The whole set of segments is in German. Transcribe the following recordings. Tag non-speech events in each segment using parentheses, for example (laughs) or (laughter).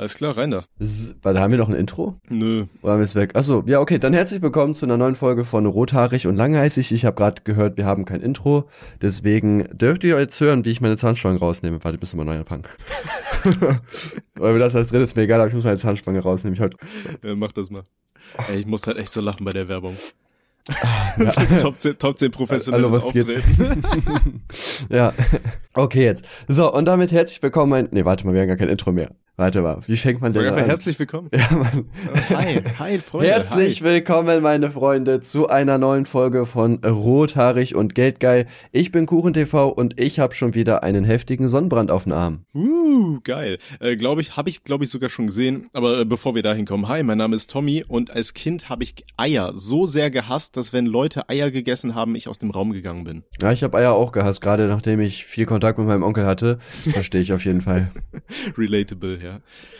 Alles klar, rein da. Da haben wir noch ein Intro? Nö. Oder haben wir es weg? Achso, ja, okay. Dann herzlich willkommen zu einer neuen Folge von Rothaarig und Langhalsig. Ich habe gerade gehört, wir haben kein Intro. Deswegen dürft ihr jetzt hören, wie ich meine Zahnstange rausnehme. Warte, bis wir mal neu anfangen. Weil wir das als drittes mir egal, aber ich muss meine Zahnspange rausnehmen. Ich halt, Ja, mach das mal. Ey, ich muss halt echt so lachen bei der Werbung. ja. (laughs) Top 10, Top 10 professionelles Also? Auftreten. (laughs) ja. Okay, jetzt. So, und damit herzlich willkommen. Mein, nee, warte mal, wir haben gar kein Intro mehr. Warte mal, wie fängt man denn an? herzlich willkommen. ja, Mann. Hi, hi, Freunde. Herzlich hi. willkommen, meine Freunde, zu einer neuen Folge von Rothaarig und Geldgeil. Ich bin KuchenTV und ich habe schon wieder einen heftigen Sonnenbrand auf dem Arm. Uh, geil. Äh, glaube ich, habe ich, glaube ich, sogar schon gesehen. Aber äh, bevor wir dahin kommen, hi, mein Name ist Tommy und als Kind habe ich Eier so sehr gehasst, dass wenn Leute Eier gegessen haben, ich aus dem Raum gegangen bin. Ja, ich habe Eier auch gehasst, gerade nachdem ich viel Kontakt mit meinem Onkel hatte. Verstehe ich auf jeden Fall. (laughs) Relatable, ja.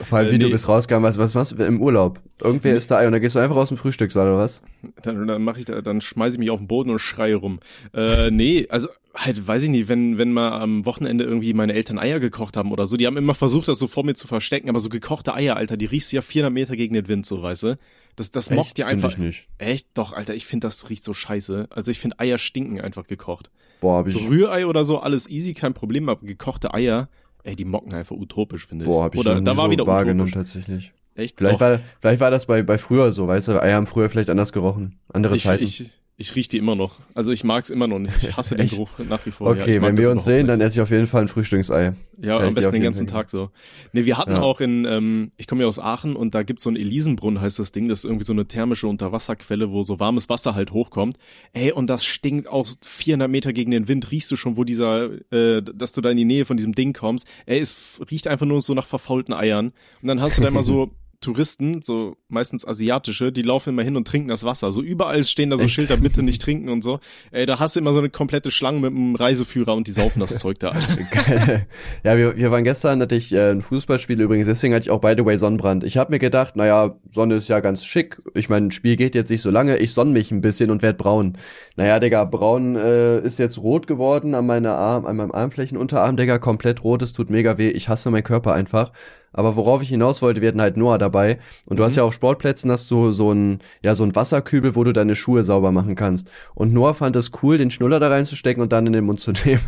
Vor allem, Äh, wie du nee. bist rausgegangen, was, was machst du im Urlaub? Irgendwer isst da Ei und dann gehst du einfach aus dem Frühstückssaal oder was? Dann, dann mache ich da, dann schmeiße ich mich auf den Boden und schreie rum. Äh, nee, also halt, weiß ich nicht, wenn, wenn mal am Wochenende irgendwie meine Eltern Eier gekocht haben oder so, die haben immer versucht, das so vor mir zu verstecken, aber so gekochte Eier, Alter, die riechst du ja 400 Meter gegen den Wind, so, weißt du? Das, das mockt dir Find einfach. Ich nicht. Echt? Doch, Alter, ich finde, das riecht so scheiße. Also ich finde, Eier stinken einfach gekocht. Boah, hab ich, So Rührei oder so, alles easy, kein Problem, aber gekochte Eier, ey, die mocken einfach utopisch, finde ich. boah, hab ich oder da war so wieder wahrgenommen utopisch. tatsächlich. Echt? Vielleicht Doch. war, vielleicht war das bei, bei früher so, weißt du, Eier haben früher vielleicht anders gerochen. Andere ich, Zeiten. ich, ich riech die immer noch. Also ich mag's immer noch nicht. Ich hasse den? (laughs) Geruch nach wie vor. Ja, okay, mag wenn wir uns sehen, dann nicht. esse ich auf jeden Fall ein Frühstücksei. Ja, Kann am besten den ganzen Tag so. Nee, wir hatten Ja. auch in, ähm, ich komme ja aus Aachen und da gibt's so einen Elisenbrunnen, heißt das Ding. Das ist irgendwie so eine thermische Unterwasserquelle, wo so warmes Wasser halt hochkommt. Ey, und das stinkt auch 400 Meter gegen den Wind. Riechst du schon, wo dieser, äh, dass du da in die Nähe von diesem Ding kommst. Ey, es riecht einfach nur so nach verfaulten Eiern. Und dann hast du da immer so (laughs) Touristen, so meistens asiatische, die laufen immer hin und trinken das Wasser. So überall stehen da so Echt? Schilder, bitte nicht trinken und so. Ey, da hast du immer so eine komplette Schlange mit einem Reiseführer und die saufen das (laughs) Zeug da. Geil. ja, wir, wir waren gestern, hatte ich äh, ein Fußballspiel übrigens, deswegen hatte ich auch by the way Sonnenbrand. Ich habe mir gedacht, naja, Sonne ist ja ganz schick. Ich meine, ein Spiel geht jetzt nicht so lange, ich sonne mich ein bisschen und werd braun. Naja, Digga, braun äh, ist jetzt rot geworden an meiner Arm, an meinem Armflächenunterarm, Digga, komplett rot, es tut mega weh. Ich hasse meinen Körper einfach. Aber worauf ich hinaus wollte, wir hatten halt Noah dabei. Und du Mhm. hast ja auf Sportplätzen hast du so ein, ja, so ein Wasserkübel, wo du deine Schuhe sauber machen kannst. Und Noah fand es cool, den Schnuller da reinzustecken und dann in den Mund zu (laughs) nehmen.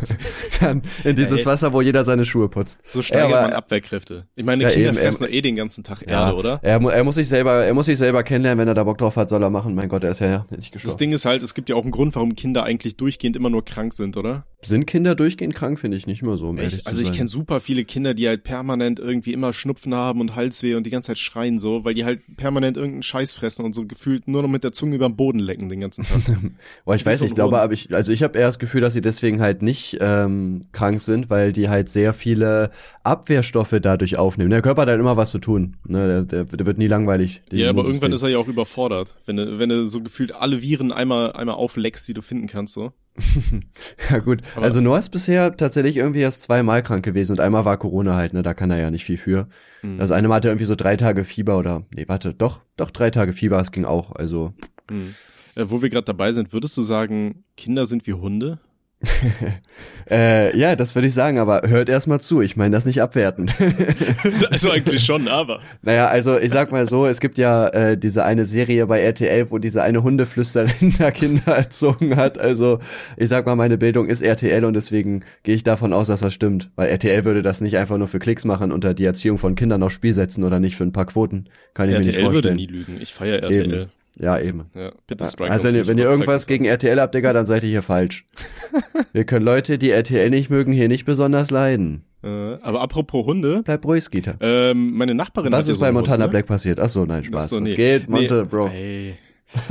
dann in dieses Ey. Wasser, wo jeder seine Schuhe putzt. So steigert Ja, man Abwehrkräfte. Ich meine, Ja, Kinder eben, fressen eh den ganzen Tag Erde, oder? Er, er muss sich selber, er muss sich selber kennenlernen, wenn er da Bock drauf hat, soll er machen. Mein Gott, er ist ja nicht Das gestorben. Ding ist halt, es gibt ja auch einen Grund, warum Kinder eigentlich durchgehend immer nur krank sind, oder? Sind Kinder durchgehend krank, finde ich nicht mehr so, um Echt? Also ich kenne super viele Kinder, die halt permanent irgendwie immer Schnupfen haben und Halsweh und die ganze Zeit schreien so, weil die halt permanent irgendeinen Scheiß fressen und so gefühlt nur noch mit der Zunge über den Boden lecken den ganzen Tag. (laughs) Boah, ich weiß nicht, ich glaube, aber ich, also ich habe eher das Gefühl, dass sie deswegen halt nicht ähm, krank sind, weil die halt sehr viele Abwehrstoffe dadurch aufnehmen. Der Körper hat halt immer was zu tun. Ne? Der, der, der wird nie langweilig. ja, aber irgendwann ist er ja auch überfordert, wenn du, wenn du so gefühlt alle Viren einmal, einmal aufleckst, die du finden kannst, so. (laughs) Ja gut, Aber- also Noah ist bisher tatsächlich irgendwie erst zweimal krank gewesen und einmal war Corona halt, ne, da kann er ja nicht viel für. Hm. Das eine Mal hatte er irgendwie so drei Tage Fieber oder, nee, warte, doch, doch drei Tage Fieber, es ging auch, also. Hm. Äh, wo wir gerade dabei sind, würdest du sagen, Kinder sind wie Hunde? (laughs) Äh, ja, das würde ich sagen, aber hört erstmal zu, ich meine das nicht abwertend. (laughs) also eigentlich schon, aber. naja, also ich sag mal so, es gibt ja äh, diese eine Serie bei RTL, wo diese eine Hundeflüsterin da Kinder erzogen hat, also ich sag mal, meine Bildung ist RTL und deswegen gehe ich davon aus, dass das stimmt, weil RTL würde das nicht einfach nur für Klicks machen und da die Erziehung von Kindern aufs Spiel setzen oder nicht für ein paar Quoten, kann ich mir nicht RTL würde vorstellen. nie lügen. Ich feiere RTL. Eben. Ja, eben. Ja, bitte strike Also wenn wenn ihr irgendwas gegen RTL habt, Digga, dann seid ihr hier falsch. (laughs) Wir können Leute, die RTL nicht mögen, hier nicht besonders leiden. Äh, aber apropos Hunde, Bleib ruhig, Skeeter. ähm, meine Nachbarin Was hat ja ist so bei Montana Hund, ne? Black passiert? Ach so, nein, Spaß. So, Was nee. geht, Monte, nee, Bro? Ey.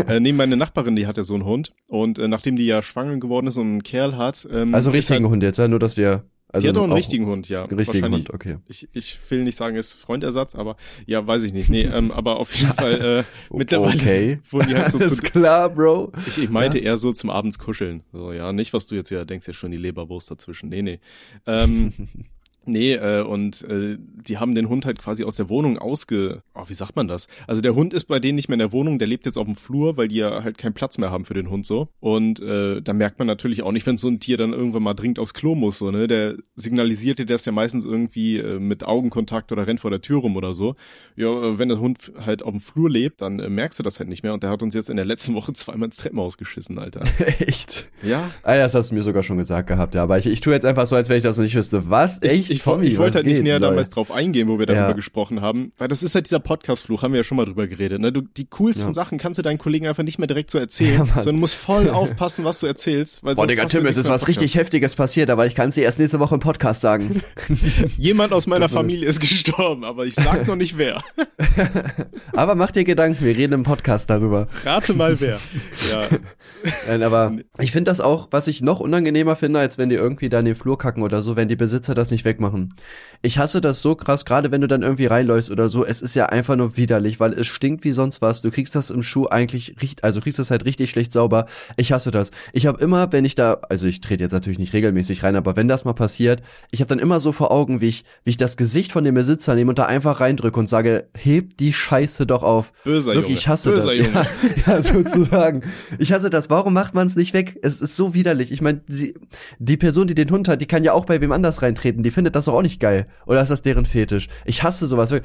äh, nee, meine Nachbarin, die hat ja so einen Hund und äh, nachdem die ja schwanger geworden ist und einen Kerl hat, ähm, Also richtigen halt, Hund jetzt, ja, nur dass wir. Also die hat auch einen auch richtigen Hund, ja. einen richtigen Wahrscheinlich- Hund, okay. Ich, ich will nicht sagen, ist Freundersatz, aber ja, weiß ich nicht. Nee, ähm, aber auf jeden Fall äh, (laughs) mittlerweile Okay. (laughs) wurden die halt so zu, Alles klar, Bro. Ich, ich meinte eher so zum Abends kuscheln. So, ja, nicht, was du jetzt wieder denkst, ja schon die Leberwurst dazwischen. Nee, nee. Ähm, (laughs) Nee, äh, und äh, die haben den Hund halt quasi aus der Wohnung ausge... Oh, wie sagt man das? Also der Hund ist bei denen nicht mehr in der Wohnung, der lebt jetzt auf dem Flur, weil die ja halt keinen Platz mehr haben für den Hund so. Und äh, da merkt man natürlich auch nicht, wenn so ein Tier dann irgendwann mal dringend aufs Klo muss, so, ne? Der signalisiert dir das ja meistens irgendwie äh, mit Augenkontakt oder rennt vor der Tür rum oder so. Ja, äh, wenn der Hund halt auf dem Flur lebt, dann äh, merkst du das halt nicht mehr. Und der hat uns jetzt in der letzten (laughs) Woche zweimal ins Treppenhaus geschissen, Alter. (laughs) Echt? Ja. Ah, ja, das hast du mir sogar schon gesagt gehabt, ja. Aber ich, ich tue jetzt einfach so, als wenn ich das noch nicht wüsste. Was? Echt? Ich, ich, Tommy, ich wollte halt nicht geht, näher Leute? damals drauf eingehen, wo wir darüber Ja. gesprochen haben, weil das ist halt dieser Podcast-Fluch, haben wir ja schon mal drüber geredet. Ne? Du, die coolsten Ja. Sachen kannst du deinen Kollegen einfach nicht mehr direkt so erzählen, (laughs) Ja, sondern du musst voll aufpassen, was du erzählst. Weil Boah, Digga, Tim, es ist was richtig Heftiges passiert, aber ich kann es dir erst nächste Woche im Podcast sagen. (laughs) Jemand aus meiner Familie ist gestorben, aber ich sag noch nicht wer. (laughs) aber mach dir Gedanken, wir reden im Podcast darüber. Rate mal wer. Ja, Nein, aber ich finde das auch, was ich noch unangenehmer finde, als wenn die irgendwie da in den Flur kacken oder so, wenn die Besitzer das nicht wegmachen. Ich hasse das so krass, gerade wenn du dann irgendwie reinläufst oder so. Es ist ja einfach nur widerlich, weil es stinkt wie sonst was. Du kriegst das im Schuh eigentlich richtig, also kriegst das halt richtig schlecht sauber. Ich hasse das. Ich habe immer, wenn ich da, also ich trete jetzt natürlich nicht regelmäßig rein, aber wenn das mal passiert, ich habe dann immer so vor Augen, wie ich, wie ich das Gesicht von dem Besitzer nehme und da einfach reindrücke und sage, heb die Scheiße doch auf. böser Wirklich, Junge. ich hasse böser das. Junge. (laughs) Ja, ja, sozusagen. Ich hasse das. Warum macht man es nicht weg? Es ist so widerlich. Ich meine, die Person, die den Hund hat, die kann ja auch bei wem anders reintreten. Die findet das doch auch nicht geil. Oder ist das deren Fetisch? Ich hasse sowas. Ey,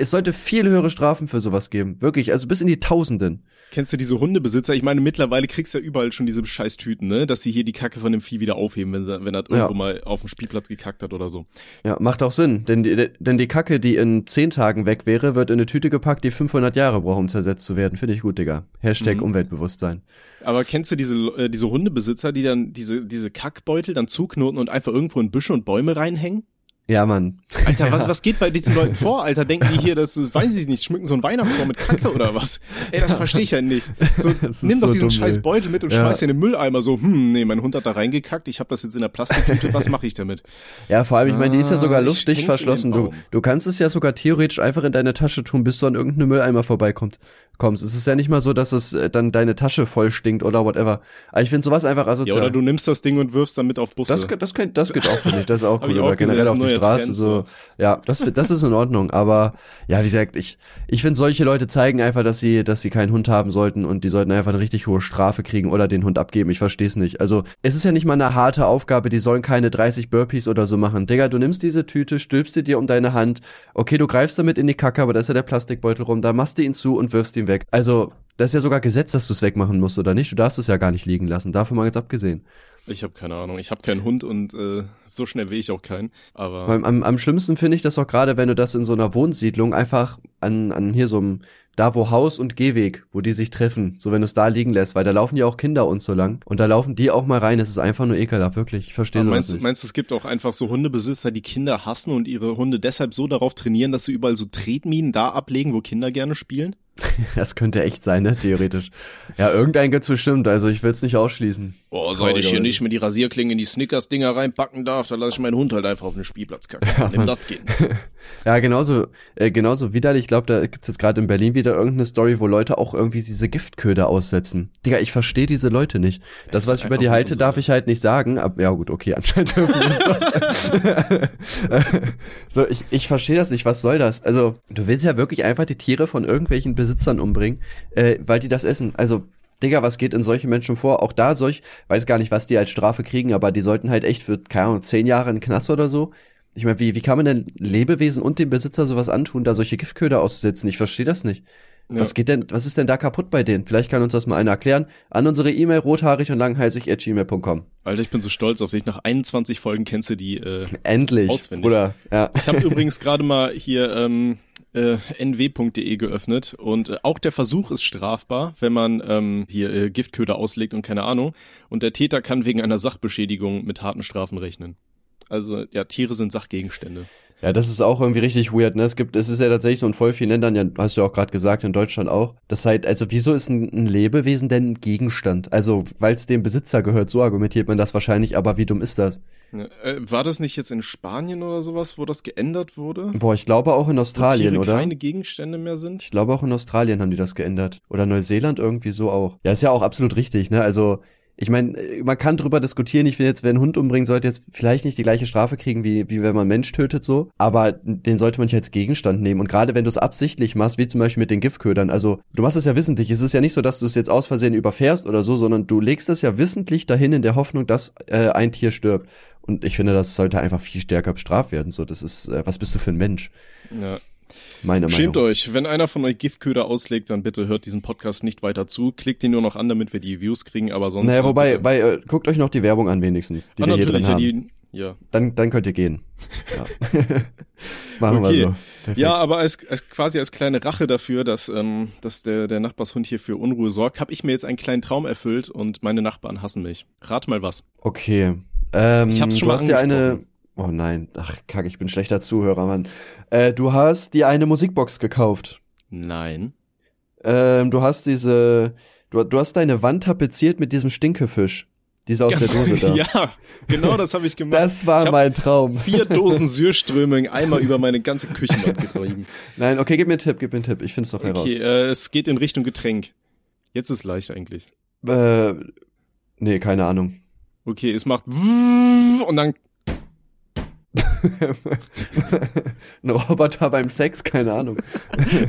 es sollte viel höhere Strafen für sowas geben. Wirklich, also bis in die Tausenden. Kennst du diese Hundebesitzer? Ich meine, mittlerweile kriegst du ja überall schon diese Scheißtüten, ne? Dass sie hier die Kacke von dem Vieh wieder aufheben, wenn, wenn er Ja. irgendwo mal auf dem Spielplatz gekackt hat oder so. Ja, macht auch Sinn. Denn die, denn die Kacke, die in zehn Tagen weg wäre, wird in eine Tüte gepackt, die 500 Jahre braucht, um zersetzt zu werden. Finde ich gut, Digga. Hashtag Mhm. Umweltbewusstsein. Aber kennst du diese, äh, diese Hundebesitzer, die dann diese, diese Kackbeutel dann zuknoten und einfach irgendwo in Büsche und Bäume reinhängen? Ja, Mann. Alter, was, (laughs) was geht bei diesen Leuten vor, Alter? Denken die hier, das weiß ich nicht, schmücken so ein Weihnachtsbaum mit Kacke oder was? Ey, das verstehe ich ja nicht. (laughs) So, Das nimm doch so diesen dumm, scheiß. Beutel mit und Ja. schmeiß ihn in den Mülleimer so, hm, nee, mein Hund hat da reingekackt, ich habe das jetzt in der Plastiktüte, was mache ich damit? Ja, vor allem, ich meine, die ist ja Ah, sogar ich luftdicht den verschlossen. Du, du kannst es ja sogar theoretisch einfach in deine Tasche tun, bis du an irgendeinem Mülleimer vorbeikommt. Kommst. Es ist ja nicht mal so, dass es äh, dann deine Tasche voll stinkt oder whatever. Aber ich finde sowas einfach Ja, asozial. oder du nimmst das Ding und wirfst damit auf Busse. das, das, kann, das geht auch für mich, das ist auch cool. ich gesehen, generell das auf die Straße Trend, so. so. Ja, das, das ist in Ordnung. Aber ja, wie gesagt, ich, ich finde, solche Leute zeigen einfach, dass sie, dass sie keinen Hund haben sollten und die sollten einfach eine richtig hohe Strafe kriegen oder den Hund abgeben. Ich verstehe es nicht. Also, es ist ja nicht mal eine harte Aufgabe, die sollen keine 30 Burpees oder so machen. Digga, du nimmst diese Tüte, stülpst sie dir um deine Hand. Okay, du greifst damit in die Kacke, aber da ist ja der Plastikbeutel rum, da machst du ihn zu und wirfst ihn weg. Also, das ist ja sogar Gesetz, dass du es wegmachen musst, oder nicht? Du darfst es ja gar nicht liegen lassen. Davon mal jetzt abgesehen. Ich habe keine Ahnung. Ich habe keinen Hund und äh, so schnell will ich auch keinen. Aber Am, am, am schlimmsten finde ich das auch gerade, wenn du das in so einer Wohnsiedlung einfach an, an hier so einem, da wo Haus und Gehweg, wo die sich treffen, so wenn du es da liegen lässt, weil da laufen ja auch Kinder und so lang und da laufen die auch mal rein, es ist einfach nur ekelhaft, wirklich, ich verstehe sowas meinst, nicht. meinst du, es gibt auch einfach so Hundebesitzer, die Kinder hassen und ihre Hunde deshalb so darauf trainieren, dass sie überall so Tretminen da ablegen, wo Kinder gerne spielen? (laughs) Das könnte echt sein, ne, theoretisch. Ja, irgendein gibt's bestimmt, also ich will es nicht ausschließen. Oh, seit ich hier nicht mit die Rasierklinge in die Snickers-Dinger reinpacken darf, dann lasse ich meinen Hund halt einfach auf den Spielplatz kacken. Nimm das Kind. (laughs) Ja, genauso, äh, genauso widerlich. Ich glaube, da gibt's jetzt gerade in Berlin wieder irgendeine Story, wo Leute auch irgendwie diese Giftköder aussetzen. Digga, ich verstehe diese Leute nicht. Das, ist was ich über die halte, darf ich halt nicht sagen. Aber, ja gut, okay, anscheinend. (laughs) So, ich, ich verstehe das nicht. Was soll das? Also, du willst ja wirklich einfach die Tiere von irgendwelchen Besitzern umbringen, äh, weil die das essen. Also, Digga, was geht in solchen Menschen vor? Auch da solch, weiß gar nicht, was die als Strafe kriegen, aber die sollten halt echt für, keine Ahnung, zehn Jahre in den Knast oder so. Ich meine, wie, wie kann man denn Lebewesen und dem Besitzer sowas antun, da solche Giftköder auszusetzen? Ich verstehe das nicht. Ja. Was geht denn, was ist denn da kaputt bei denen? Vielleicht kann uns das mal einer erklären. An unsere E-Mail rothaarig und langhalsig at gmail.com. Alter, ich bin so stolz auf dich. Nach 21 Folgen kennst du die. Äh, Endlich. Auswendig. Bruder. Ja. Ich habe übrigens gerade mal hier ähm, äh, nw.de geöffnet und äh, auch der Versuch ist strafbar, wenn man ähm, hier äh, Giftköder auslegt und keine Ahnung. Und der Täter kann wegen einer Sachbeschädigung mit harten Strafen rechnen. Also ja, Tiere sind Sachgegenstände. Ja, das ist auch irgendwie richtig weird, ne? Es gibt, es ist ja tatsächlich so in voll vielen Ländern, ja, hast du ja auch gerade gesagt, in Deutschland auch. Das halt, also wieso ist ein, ein Lebewesen denn ein Gegenstand? Also, weil es dem Besitzer gehört, so argumentiert man das wahrscheinlich, aber wie dumm ist das? Äh, war das nicht jetzt in Spanien oder sowas, wo das geändert wurde? Boah, ich glaube auch in Wo Australien, Tiere oder? keine Gegenstände mehr sind? Ich glaube auch in Australien haben die das geändert. Oder Neuseeland irgendwie so auch. Ja, ist ja auch absolut richtig, ne? Also, ich meine, man kann drüber diskutieren. Ich finde jetzt, wer einen Hund umbringen sollte, jetzt vielleicht nicht die gleiche Strafe kriegen, wie, wie wenn man einen Mensch tötet, so. Aber den sollte man nicht als Gegenstand nehmen. Und gerade wenn du es absichtlich machst, wie zum Beispiel mit den Giftködern, also du machst es ja wissentlich. Es ist ja nicht so, dass du es jetzt aus Versehen überfährst oder so, sondern du legst es ja wissentlich dahin in der Hoffnung, dass äh, ein Tier stirbt. Und ich finde, das sollte einfach viel stärker bestraft werden. So, das ist, äh, was bist du für ein Mensch? Ja. Meine Schämt Meinung. euch. Wenn einer von euch Giftköder auslegt, dann bitte hört diesen Podcast nicht weiter zu. Klickt ihn nur noch an, damit wir die Views kriegen, aber sonst. Naja, wobei, bei, äh, guckt euch noch die Werbung an wenigstens, die ah, wir hier drin ja, haben. die, ja. Dann, dann könnt ihr gehen. Ja. (laughs) Machen Okay. wir so. Perfekt. Ja, aber als, als quasi als kleine Rache dafür, dass, ähm, dass der, der Nachbarshund hier für Unruhe sorgt, habe ich mir jetzt einen kleinen Traum erfüllt und meine Nachbarn hassen mich. Rat mal was. Okay. Ähm, Ich hab's schon du mal hast dir eine. Oh nein, ach kacke, ich bin schlechter Zuhörer, Mann. Äh, du hast dir eine Musikbox gekauft. Nein. Ähm, du hast diese. Du, du hast deine Wand tapeziert mit diesem Stinkefisch. Dieser aus der Dose (laughs) da. ja, genau das habe ich gemacht. Das war mein Traum. Vier Dosen (laughs) Sürströming einmal über meine ganze Küchenwand getrieben. Nein, okay, gib mir einen Tipp, gib mir einen Tipp. Ich find's doch heraus. Okay, äh, es geht in Richtung Getränk. Jetzt ist leicht eigentlich. Äh, nee, keine Ahnung. Okay, es macht (laughs) und dann (laughs) Ein Roboter beim Sex, keine Ahnung.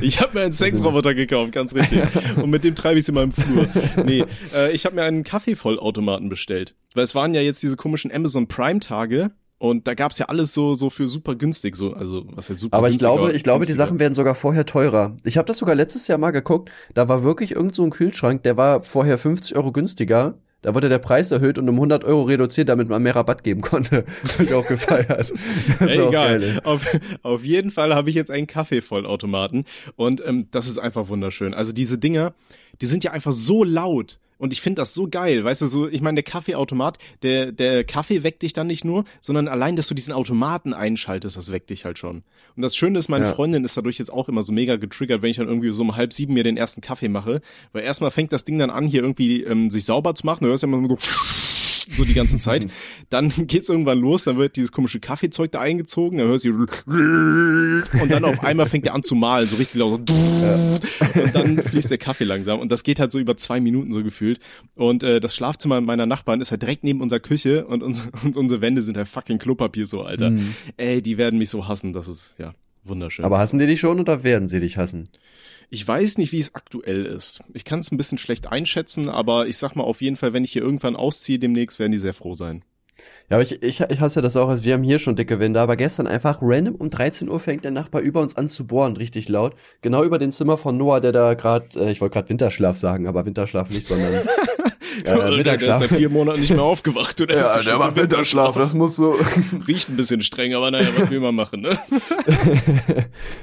Ich habe mir einen Sexroboter gekauft, ganz richtig. (laughs) Und mit dem treibe ich in meinem Flur. Nee, äh, ich habe mir einen Kaffeevollautomaten bestellt. Weil es waren ja jetzt diese komischen Amazon Prime Tage und da gab's ja alles so so für super günstig, so also was heißt super Aber ich glaube, ich glaube, die. Sachen werden sogar vorher teurer. Ich habe das sogar letztes Jahr mal geguckt. Da war wirklich irgend so ein Kühlschrank, der war vorher 50 Euro günstiger. Da wurde der Preis erhöht und um 100 Euro reduziert, damit man mehr Rabatt geben konnte. (laughs) Hab ich auch gefeiert. Das ist Ey, auch egal. auf, auf jeden Fall habe ich jetzt einen Kaffeevollautomaten und ähm, das ist einfach wunderschön. Also diese Dinger, die sind ja einfach so laut. Und ich finde das so geil, weißt du, so, ich meine, der Kaffeeautomat, der, der Kaffee weckt dich dann nicht nur, sondern allein, dass du diesen Automaten einschaltest, das weckt dich halt schon. Und das Schöne ist, meine Ja. Freundin ist dadurch jetzt auch immer so mega getriggert, wenn ich dann irgendwie so um halb sieben mir den ersten Kaffee mache, weil erstmal fängt das Ding dann an, hier irgendwie ähm, sich sauber zu machen, du hörst ja immer so so die ganze Zeit. Dann (laughs) geht's irgendwann los, dann wird dieses komische Kaffeezeug da eingezogen, dann hörst du (laughs) und dann auf einmal fängt er an zu malen, so richtig laut so (laughs) und dann fließt der Kaffee langsam und das geht halt so über zwei Minuten so gefühlt und äh, das Schlafzimmer meiner Nachbarn ist halt direkt neben unserer Küche und, uns, und unsere Wände sind halt fucking Klopapier so, Alter. Mhm. Ey, die werden mich so hassen, das ist, ja, wunderschön. Aber hassen die dich schon oder werden sie dich hassen? Ich weiß nicht, wie es aktuell ist. Ich kann es ein bisschen schlecht einschätzen, aber ich sag mal auf jeden Fall, wenn ich hier irgendwann ausziehe demnächst, werden die sehr froh sein. Ja, aber ich, ich, ich hasse das auch, also wir haben hier schon dicke Wände, aber gestern einfach random um 13 Uhr fängt der Nachbar über uns an zu bohren, richtig laut. Genau über dem Zimmer von Noah, der da gerade, äh, ich wollte gerade Winterschlaf sagen, aber Winterschlaf nicht, sondern (laughs) äh, der ist seit vier Monaten nicht mehr (laughs) aufgewacht. Oder ist bestimmt im das muss so. (laughs) Riecht ein bisschen streng, aber naja, was will man machen, ne?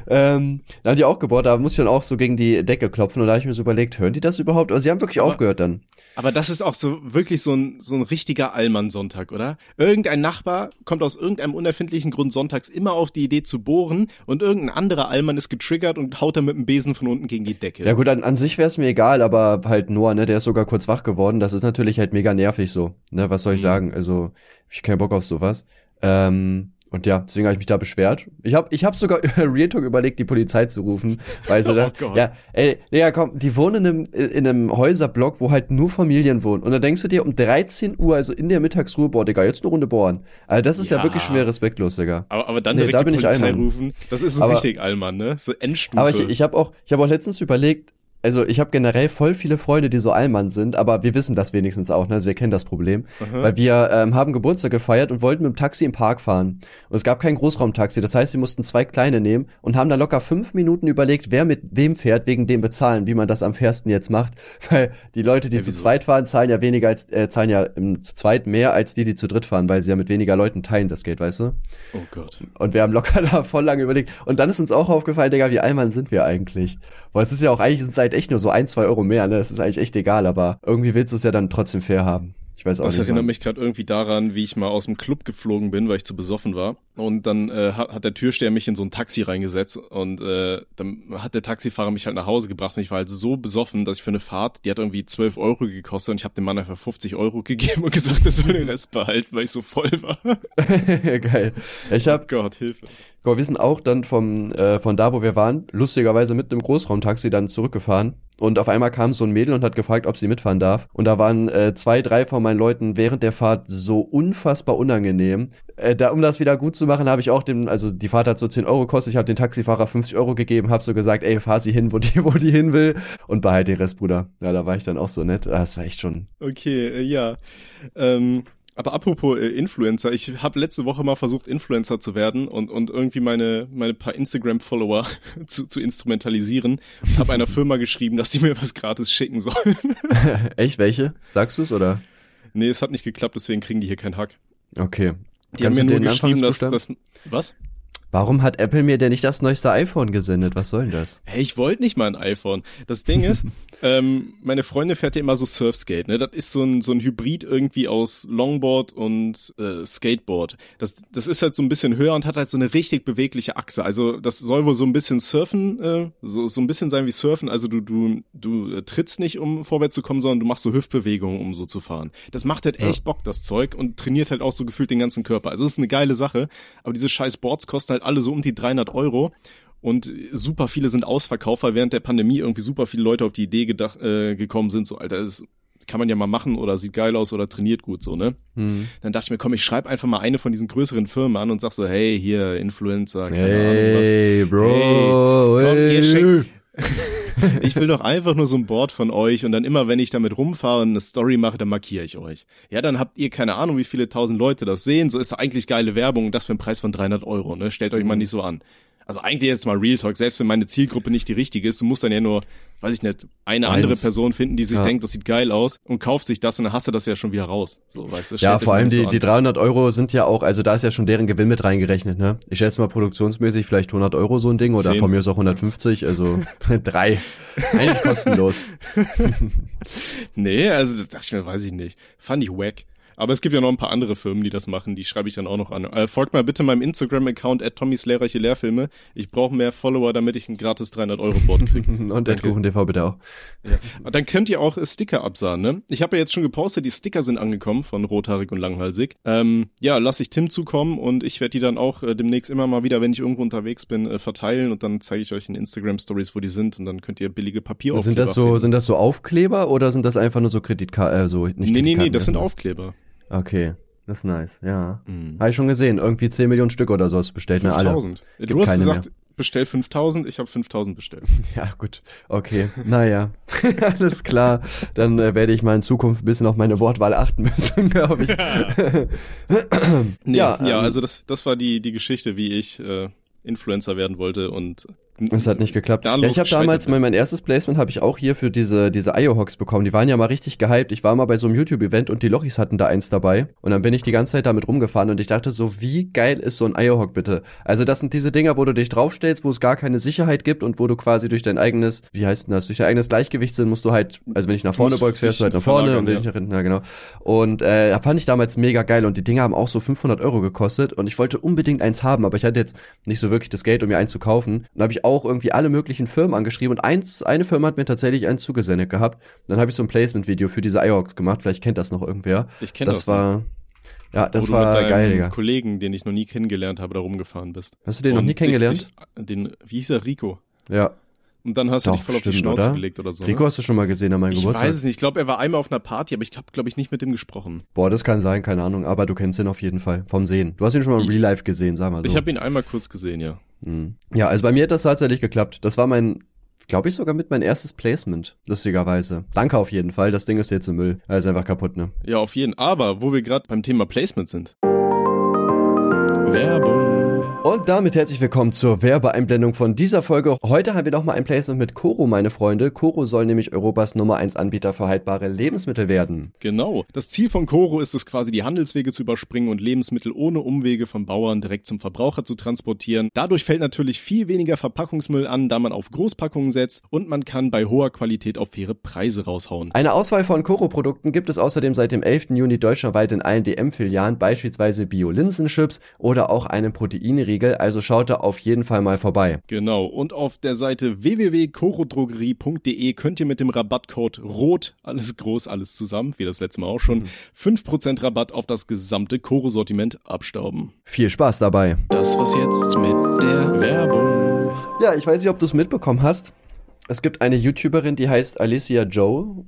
ähm, da haben die auch gebohrt, da muss ich dann auch so gegen die Decke klopfen und da habe ich mir so überlegt, hören die das überhaupt? Also sie haben wirklich Aber- aufgehört dann. Aber das ist auch so wirklich so ein, so ein richtiger Allmann-Sonntag, oder? Irgendein Nachbar kommt aus irgendeinem unerfindlichen Grund sonntags immer auf die Idee zu bohren und irgendein anderer Allmann ist getriggert und haut dann mit dem Besen von unten gegen die Decke. Ja gut, an, an sich wäre es mir egal, aber halt Noah, ne, der ist sogar kurz wach geworden, das ist natürlich halt mega nervig so. Ne, was soll ich Mhm. sagen? Also, ich hab keinen Bock auf sowas. Ähm, und ja, deswegen habe ich mich da beschwert. Ich habe ich hab sogar (laughs) Real Talk überlegt, die Polizei zu rufen, weil (laughs) sie Oh da, Gott. ja, ey, ja, komm, die wohnen in einem, in einem Häuserblock, wo halt nur Familien wohnen. Und da denkst du dir um 13 Uhr, also in der Mittagsruhe, boah, Digga, jetzt eine Runde bohren. Also das ist ja, Ja. wirklich schwer respektlos, Digga. Aber, aber dann Nee, direkt da die bin ich Polizei rufen, das ist so Aber- richtig Allmann, ne? So Endstufe. Aber ich, ich habe auch, ich habe auch letztens überlegt, also ich habe generell voll viele Freunde, die so Allmann sind, aber wir wissen das wenigstens auch, ne? also wir kennen das Problem, Aha. weil wir ähm, haben Geburtstag gefeiert und wollten mit dem Taxi im Park fahren und es gab kein Großraumtaxi, das heißt, wir mussten zwei kleine nehmen und haben da locker fünf Minuten überlegt, wer mit wem fährt, wegen dem bezahlen, wie man das am fairsten jetzt macht, (laughs) weil die Leute, die Ja, zu zweit fahren, zahlen ja weniger als äh, zahlen ja im, zu zweit mehr als die, die zu dritt fahren, weil sie ja mit weniger Leuten teilen das Geld, weißt du? oh Gott. Und wir haben locker (laughs) da voll lange überlegt. Und dann ist uns auch aufgefallen, Digga, wie allmann sind wir eigentlich? Weil es ist ja auch eigentlich, sind es halt echt nur so ein, zwei Euro mehr, ne? Das ist eigentlich echt egal, aber irgendwie willst du es ja dann trotzdem fair haben. Ich weiß auch Das nicht. erinnert Mann. mich gerade irgendwie daran, wie ich mal aus dem Club geflogen bin, weil ich zu besoffen war. Und dann äh, hat, hat der Türsteher mich in so ein Taxi reingesetzt und äh, dann hat der Taxifahrer mich halt nach Hause gebracht und ich war halt so besoffen, dass ich für eine Fahrt, die hat irgendwie 12 Euro gekostet und ich habe dem Mann einfach 50 Euro gegeben und (laughs) gesagt, er soll den Rest behalten, weil ich so voll war. (laughs) Geil. Ich hab, Gott, Hilfe. Mal, wir sind auch dann vom, äh, von da, wo wir waren, lustigerweise mit einem Großraumtaxi dann zurückgefahren. und auf einmal kam so ein Mädel und hat gefragt, ob sie mitfahren darf. Und da waren äh, zwei, drei von meinen Leuten während der Fahrt so unfassbar unangenehm. Äh, da, um das wieder gut zu machen, habe ich auch dem, also die Fahrt hat so 10 Euro gekostet, ich habe den Taxifahrer 50 Euro gegeben, habe so gesagt, ey, fahr sie hin, wo die, (laughs) wo die hin will und behalt den Rest, Bruder. Ja, da war ich dann auch so nett. Ah, das war echt schon. Okay, äh, ja. Ähm, aber apropos äh, Influencer, ich habe letzte Woche mal versucht, Influencer zu werden und, und irgendwie meine, meine paar Instagram-Follower (laughs) zu, zu instrumentalisieren und habe einer Firma geschrieben, dass sie mir was gratis schicken sollen. (laughs) Echt, welche? Sagst du's oder? Nee, es hat nicht geklappt, deswegen kriegen die hier keinen Hack. Okay. Die Kannst haben mir nur geschrieben, dass, dass... Was? Warum hat Apple mir denn nicht das neueste iPhone gesendet? Was soll denn das? Hey, ich wollte nicht mal ein iPhone. Das Ding ist, (laughs) ähm, meine Freundin fährt ja immer so Surfskate, ne? Das ist so ein, so ein Hybrid irgendwie aus Longboard und äh, Skateboard. Das, das ist halt so ein bisschen höher und hat halt so eine richtig bewegliche Achse. Also das soll wohl so ein bisschen surfen, äh, so, so ein bisschen sein wie surfen. Also du, du, du äh, trittst nicht, um vorwärts zu kommen, sondern du machst so Hüftbewegungen, um so zu fahren. Das macht halt echt Bock, das Zeug, und trainiert halt auch so gefühlt den ganzen Körper. Also das ist eine geile Sache, aber diese scheiß Boards kosten halt halt alle so um die 300 Euro und super viele sind ausverkauft, weil während der Pandemie irgendwie super viele Leute auf die Idee gedacht, äh, gekommen sind, so Alter, das kann man ja mal machen oder sieht geil aus oder trainiert gut so, ne? Mhm. Dann dachte ich mir, komm, ich schreibe einfach mal eine von diesen größeren Firmen an und sag so, hey, hier, Influencer, keine hey, Ahnung was. Bro, hey, komm, hey. Hier, (laughs) (laughs) ich will doch einfach nur so ein Board von euch und dann immer, wenn ich damit rumfahre und eine Story mache, dann markiere ich euch. Ja, dann habt ihr keine Ahnung, wie viele tausend Leute das sehen. So ist doch eigentlich geile Werbung und das für einen Preis von 300 Euro. Ne? Stellt euch mal mhm. nicht so an. Also eigentlich jetzt mal Real Talk, selbst wenn meine Zielgruppe nicht die richtige ist, du musst dann ja nur, weiß ich nicht, eine Eins. andere Person finden, die sich ja. denkt, das sieht geil aus und kauft sich das und dann hast du das ja schon wieder raus. So, weißt du, ja, vor allem die, so die 300 Euro sind ja auch, also da ist ja schon deren Gewinn mit reingerechnet, ne? Ich schätze mal produktionsmäßig vielleicht 100 Euro so ein Ding oder 10. von mir ist auch 150, also (laughs) drei. Eigentlich kostenlos. (laughs) nee, also das dachte ich mir, weiß ich nicht. Fand ich wack. Aber es gibt ja noch ein paar andere Firmen, die das machen, die schreibe ich dann auch noch an. Äh, folgt mal bitte meinem Instagram-Account at Tommys lehrreiche Lehrfilme. Ich brauche mehr Follower, damit ich ein gratis 300-Euro-Board kriege. (laughs) Und der TV bitte auch. Ja. Dann könnt ihr auch Sticker absahen, ne? Ich habe ja jetzt schon gepostet, die Sticker sind angekommen von Rothaarig und Langhalsig. Ähm, ja, lass ich Tim zukommen und ich werde die dann auch äh, demnächst immer mal wieder, wenn ich irgendwo unterwegs bin, äh, verteilen und dann zeige ich euch in Instagram-Stories, wo die sind und dann könnt ihr billige Papieraufkleber Sind das so, finden. sind das so Aufkleber oder sind das einfach nur so Kreditkarten, äh, so nicht Nee, nee, nee, das sind Aufkleber. Okay. Das ist nice, ja. Mhm. Habe ich schon gesehen. Irgendwie 10 Millionen Stück oder so bestellt mir alle. 5000. Du hast gesagt, mehr. bestell 5000, ich habe 5000 bestellt. (laughs) Ja, gut. Okay. naja. (laughs) Alles klar. Dann äh, werde ich mal in Zukunft ein bisschen auf meine Wortwahl achten müssen, (laughs) glaube ich. Ja, nee, ja, ja ähm, also das, das war die, die Geschichte, wie ich äh, Influencer werden wollte und es hat nicht geklappt. Ja, ich habe damals mein, mein erstes Placement habe ich auch hier für diese diese IOHawks bekommen. Die waren ja mal richtig gehypt. Ich war mal bei so einem YouTube Event und die Lochis hatten da eins dabei und dann bin ich die ganze Zeit damit rumgefahren und ich dachte so, wie geil ist so ein IOHawk bitte? Also das sind diese Dinger, wo du dich draufstellst, wo es gar keine Sicherheit gibt und wo du quasi durch dein eigenes, wie heißt denn das, durch dein eigenes Gleichgewichtssinn musst du halt, also wenn ich nach vorne beugst, fährst du halt nach vorne und wenn ja. ich nach hinten, ja genau. Und äh, fand ich damals mega geil und die Dinger haben auch so 500 Euro gekostet und ich wollte unbedingt eins haben, aber ich hatte jetzt nicht so wirklich das Geld, um mir eins zu kaufen. Dann habe ich auch irgendwie alle möglichen Firmen angeschrieben und eins, eine Firma hat mir tatsächlich eins zugesendet gehabt. Dann habe ich so ein Placement-Video für diese iOX gemacht. Vielleicht kennt das noch irgendwer. Ich kenne das. Das war, ja, das war mit geil, Digga. Kollegen, den ich noch nie kennengelernt habe, da rumgefahren bist. Hast du den und noch nie kennengelernt? Dich, den, wie hieß er, Rico? Ja. Und dann hast Doch, du dich voll stimmt, auf die Schnauze oder? gelegt oder so. Rico ne? hast du schon mal gesehen an meinem ich Geburtstag. Ich weiß es nicht. Ich glaube, er war einmal auf einer Party, aber ich habe, glaube ich, nicht mit ihm gesprochen. Boah, das kann sein, keine Ahnung. Aber du kennst ihn auf jeden Fall. Vom Sehen. Du hast ihn schon mal im Real Life gesehen, sag mal so. Ich habe ihn einmal kurz gesehen, ja. Hm. Ja, also bei mir hat das tatsächlich geklappt. Das war mein glaube ich, sogar mit mein erstes Placement, lustigerweise. Danke auf jeden Fall, das Ding ist jetzt im Müll. Er ist einfach kaputt, ne? Ja, auf jeden. Aber wo wir gerade beim Thema Placement sind. Werbung. Und damit herzlich willkommen zur Werbeeinblendung von dieser Folge. Heute haben wir noch mal ein Placement mit Coro, meine Freunde. Coro soll nämlich Europas Nummer 1 Anbieter für haltbare Lebensmittel werden. Genau. Das Ziel von Coro ist es quasi, die Handelswege zu überspringen und Lebensmittel ohne Umwege von Bauern direkt zum Verbraucher zu transportieren. Dadurch fällt natürlich viel weniger Verpackungsmüll an, da man auf Großpackungen setzt und man kann bei hoher Qualität auf faire Preise raushauen. Eine Auswahl von Coro-Produkten gibt es außerdem seit dem 11. Juni deutschlandweit in allen DM-Filialen, beispielsweise Bio-Linsenchips oder auch einen Proteinriegel Riegel, also schaut da auf jeden Fall mal vorbei. Genau, und auf der Seite www.corodrogerie.de könnt ihr mit dem Rabattcode ROT, alles groß, alles zusammen, wie das letzte Mal auch schon, mhm. 5% Rabatt auf das gesamte Koro-Sortiment abstauben. Viel Spaß dabei. Das was jetzt mit der Werbung. Ja, ich weiß nicht, ob du es mitbekommen hast. Es gibt eine YouTuberin, die heißt Alicia Joe.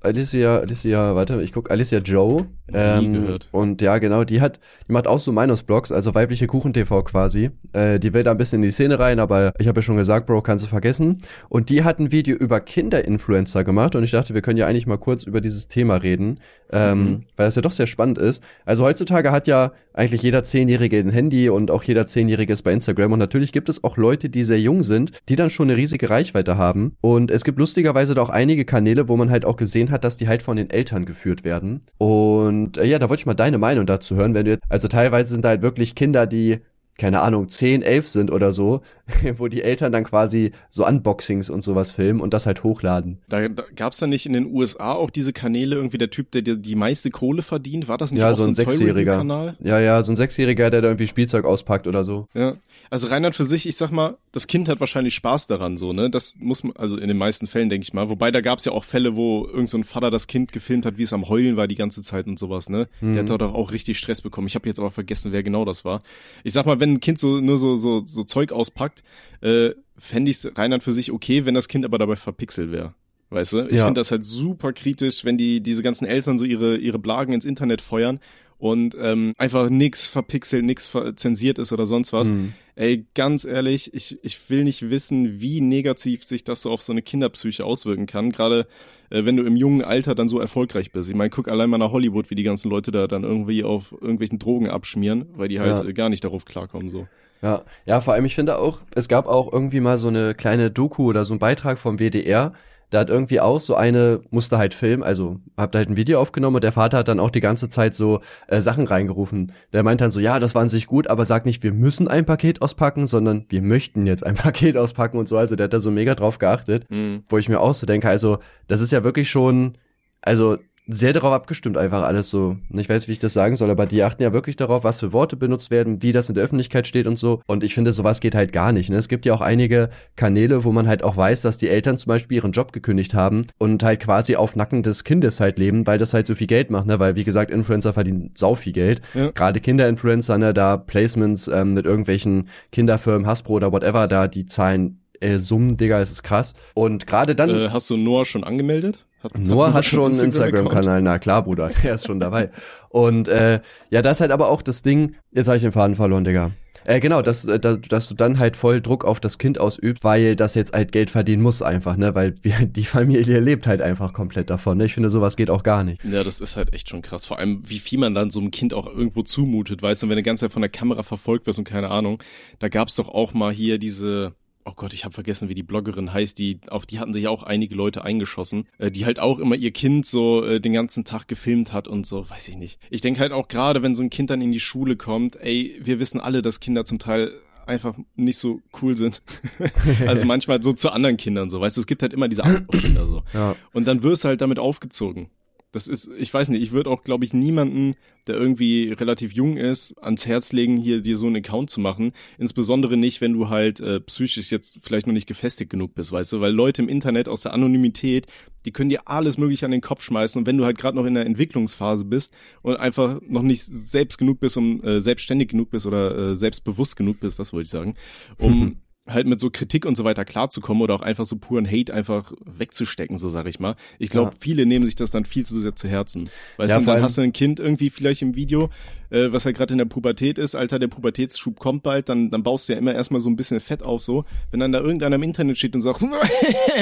Alicia, Alicia, warte, ich guck, Alicia Joe. Ähm, Nie gehört. Und ja, genau, die hat, die macht auch so Meinungsblogs, also weibliche Kuchen-TV quasi. Äh, die will da ein bisschen in die Szene rein, aber ich habe ja schon gesagt, Bro, kannst du vergessen. Und die hat ein Video über Kinderinfluencer gemacht und ich dachte, wir können ja eigentlich mal kurz über dieses Thema reden, ähm, mhm. weil es ja doch sehr spannend ist. Also heutzutage hat ja eigentlich jeder Zehnjährige ein Handy und auch jeder Zehnjährige ist bei Instagram und natürlich gibt es auch Leute, die sehr jung sind, die dann schon eine riesige Reichweite haben. Und es gibt lustigerweise da auch einige Kanäle, wo man halt auch gesehen hat, dass die halt von den Eltern geführt werden. Und äh, ja, da wollte ich mal deine Meinung dazu hören, wenn du jetzt, also teilweise sind da halt wirklich Kinder, die keine Ahnung, 10, 11 sind oder so, (laughs) wo die Eltern dann quasi so Unboxings und sowas filmen und das halt hochladen. Da, da gab's da nicht in den USA auch diese Kanäle, irgendwie der Typ, der die, die meiste Kohle verdient? War das nicht ja, auch so ein, so ein Sechsjähriger. Kanal? Ja, ja, so ein Sechsjähriger, der da irgendwie Spielzeug auspackt oder so. Ja, also Reinhard für sich, ich sag mal, das Kind hat wahrscheinlich Spaß daran, so, ne? Das muss man, also in den meisten Fällen, denke ich mal. Wobei da gab's ja auch Fälle, wo irgend so ein Vater das Kind gefilmt hat, wie es am Heulen war die ganze Zeit und sowas, ne? Mhm. Der hat doch auch richtig Stress bekommen. Ich habe jetzt aber vergessen, wer genau das war. Ich sag mal, wenn ein Kind so nur so, so, so Zeug auspackt, äh, fände ich es Reinhard für sich okay, wenn das Kind aber dabei verpixelt wäre. Weißt du? Ich ja. finde das halt super kritisch, wenn die diese ganzen Eltern so ihre ihre Blagen ins Internet feuern und ähm, einfach nix verpixelt, nix zensiert ist oder sonst was. Mhm. Ey, ganz ehrlich, ich, ich will nicht wissen, wie negativ sich das so auf so eine Kinderpsyche auswirken kann. Gerade äh, wenn du im jungen Alter dann so erfolgreich bist. Ich meine, guck allein mal nach Hollywood, wie die ganzen Leute da dann irgendwie auf irgendwelchen Drogen abschmieren, weil die halt ja. gar nicht darauf klarkommen so. Ja, ja, vor allem ich finde auch, es gab auch irgendwie mal so eine kleine Doku oder so ein Beitrag vom WDR, da hat irgendwie auch so eine, musste halt filmen, also habt halt ein Video aufgenommen und der Vater hat dann auch die ganze Zeit so äh, Sachen reingerufen. Der meint dann so, ja, das war an sich gut, aber sag nicht, wir müssen ein Paket auspacken, sondern wir möchten jetzt ein (laughs) Paket auspacken und so. Also der hat da so mega drauf geachtet, mhm. wo ich mir auch so denke, also das ist ja wirklich schon, also sehr darauf abgestimmt, einfach alles so. Ich weiß, wie ich das sagen soll, aber die achten ja wirklich darauf, was für Worte benutzt werden, wie das in der Öffentlichkeit steht und so. Und ich finde, sowas geht halt gar nicht. Ne? Es gibt ja auch einige Kanäle, wo man halt auch weiß, dass die Eltern zum Beispiel ihren Job gekündigt haben und halt quasi auf Nacken des Kindes halt leben, weil das halt so viel Geld macht, ne? Weil, wie gesagt, Influencer verdienen sau viel Geld. Ja. Gerade Kinderinfluencer, ne, da Placements ähm, mit irgendwelchen Kinderfirmen, Hasbro oder whatever, da die zahlen äh, Summen, Digga, es ist krass. Und gerade dann. Äh, hast du Noah schon angemeldet? Hat, Noah hat, hat schon einen Instagram-Kanal, na klar, Bruder, der ist schon dabei. Und äh, ja, das ist halt aber auch das Ding, jetzt habe ich den Faden verloren, Digga. Äh, genau, dass, äh, dass, dass du dann halt voll Druck auf das Kind ausübst, weil das jetzt halt Geld verdienen muss einfach, ne? Weil wir, (laughs) die Familie lebt halt einfach komplett davon. Ne? Ich finde, sowas geht auch gar nicht. Ja, das ist halt echt schon krass. Vor allem, wie viel man dann so einem Kind auch irgendwo zumutet, weißt du, wenn du die ganze Zeit von der Kamera verfolgt wirst und keine Ahnung. Da gab's doch auch mal hier diese oh Gott, ich habe vergessen, wie die Bloggerin heißt, die auf die hatten sich auch einige Leute eingeschossen, äh, die halt auch immer ihr Kind so äh, den ganzen Tag gefilmt hat und so, weiß ich nicht. Ich denke halt auch gerade, wenn so ein Kind dann in die Schule kommt, ey, wir wissen alle, dass Kinder zum Teil einfach nicht so cool sind. (laughs) also manchmal so zu anderen Kindern so, weißt du, es gibt halt immer diese Kinder so. Ja. Und dann wirst du halt damit aufgezogen. Das ist, ich weiß nicht, ich würde auch, glaube ich, niemanden, der irgendwie relativ jung ist, ans Herz legen, hier dir so einen Account zu machen. Insbesondere nicht, wenn du halt äh, psychisch jetzt vielleicht noch nicht gefestigt genug bist, weißt du, weil Leute im Internet aus der Anonymität, die können dir alles mögliche an den Kopf schmeißen und wenn du halt gerade noch in der Entwicklungsphase bist und einfach noch nicht selbst genug bist, um äh, selbstständig genug bist oder äh, selbstbewusst genug bist, das wollte ich sagen, um (laughs) halt mit so Kritik und so weiter klarzukommen oder auch einfach so puren Hate einfach wegzustecken, so sag ich mal. Ich glaube, ja. viele nehmen sich das dann viel zu sehr zu Herzen. Weißt ja, du, dann hast du ein Kind irgendwie vielleicht im Video, äh, was halt gerade in der Pubertät ist, Alter, der Pubertätsschub kommt bald, dann, dann baust du ja immer erstmal so ein bisschen Fett auf, so. Wenn dann da irgendeiner im Internet steht und sagt,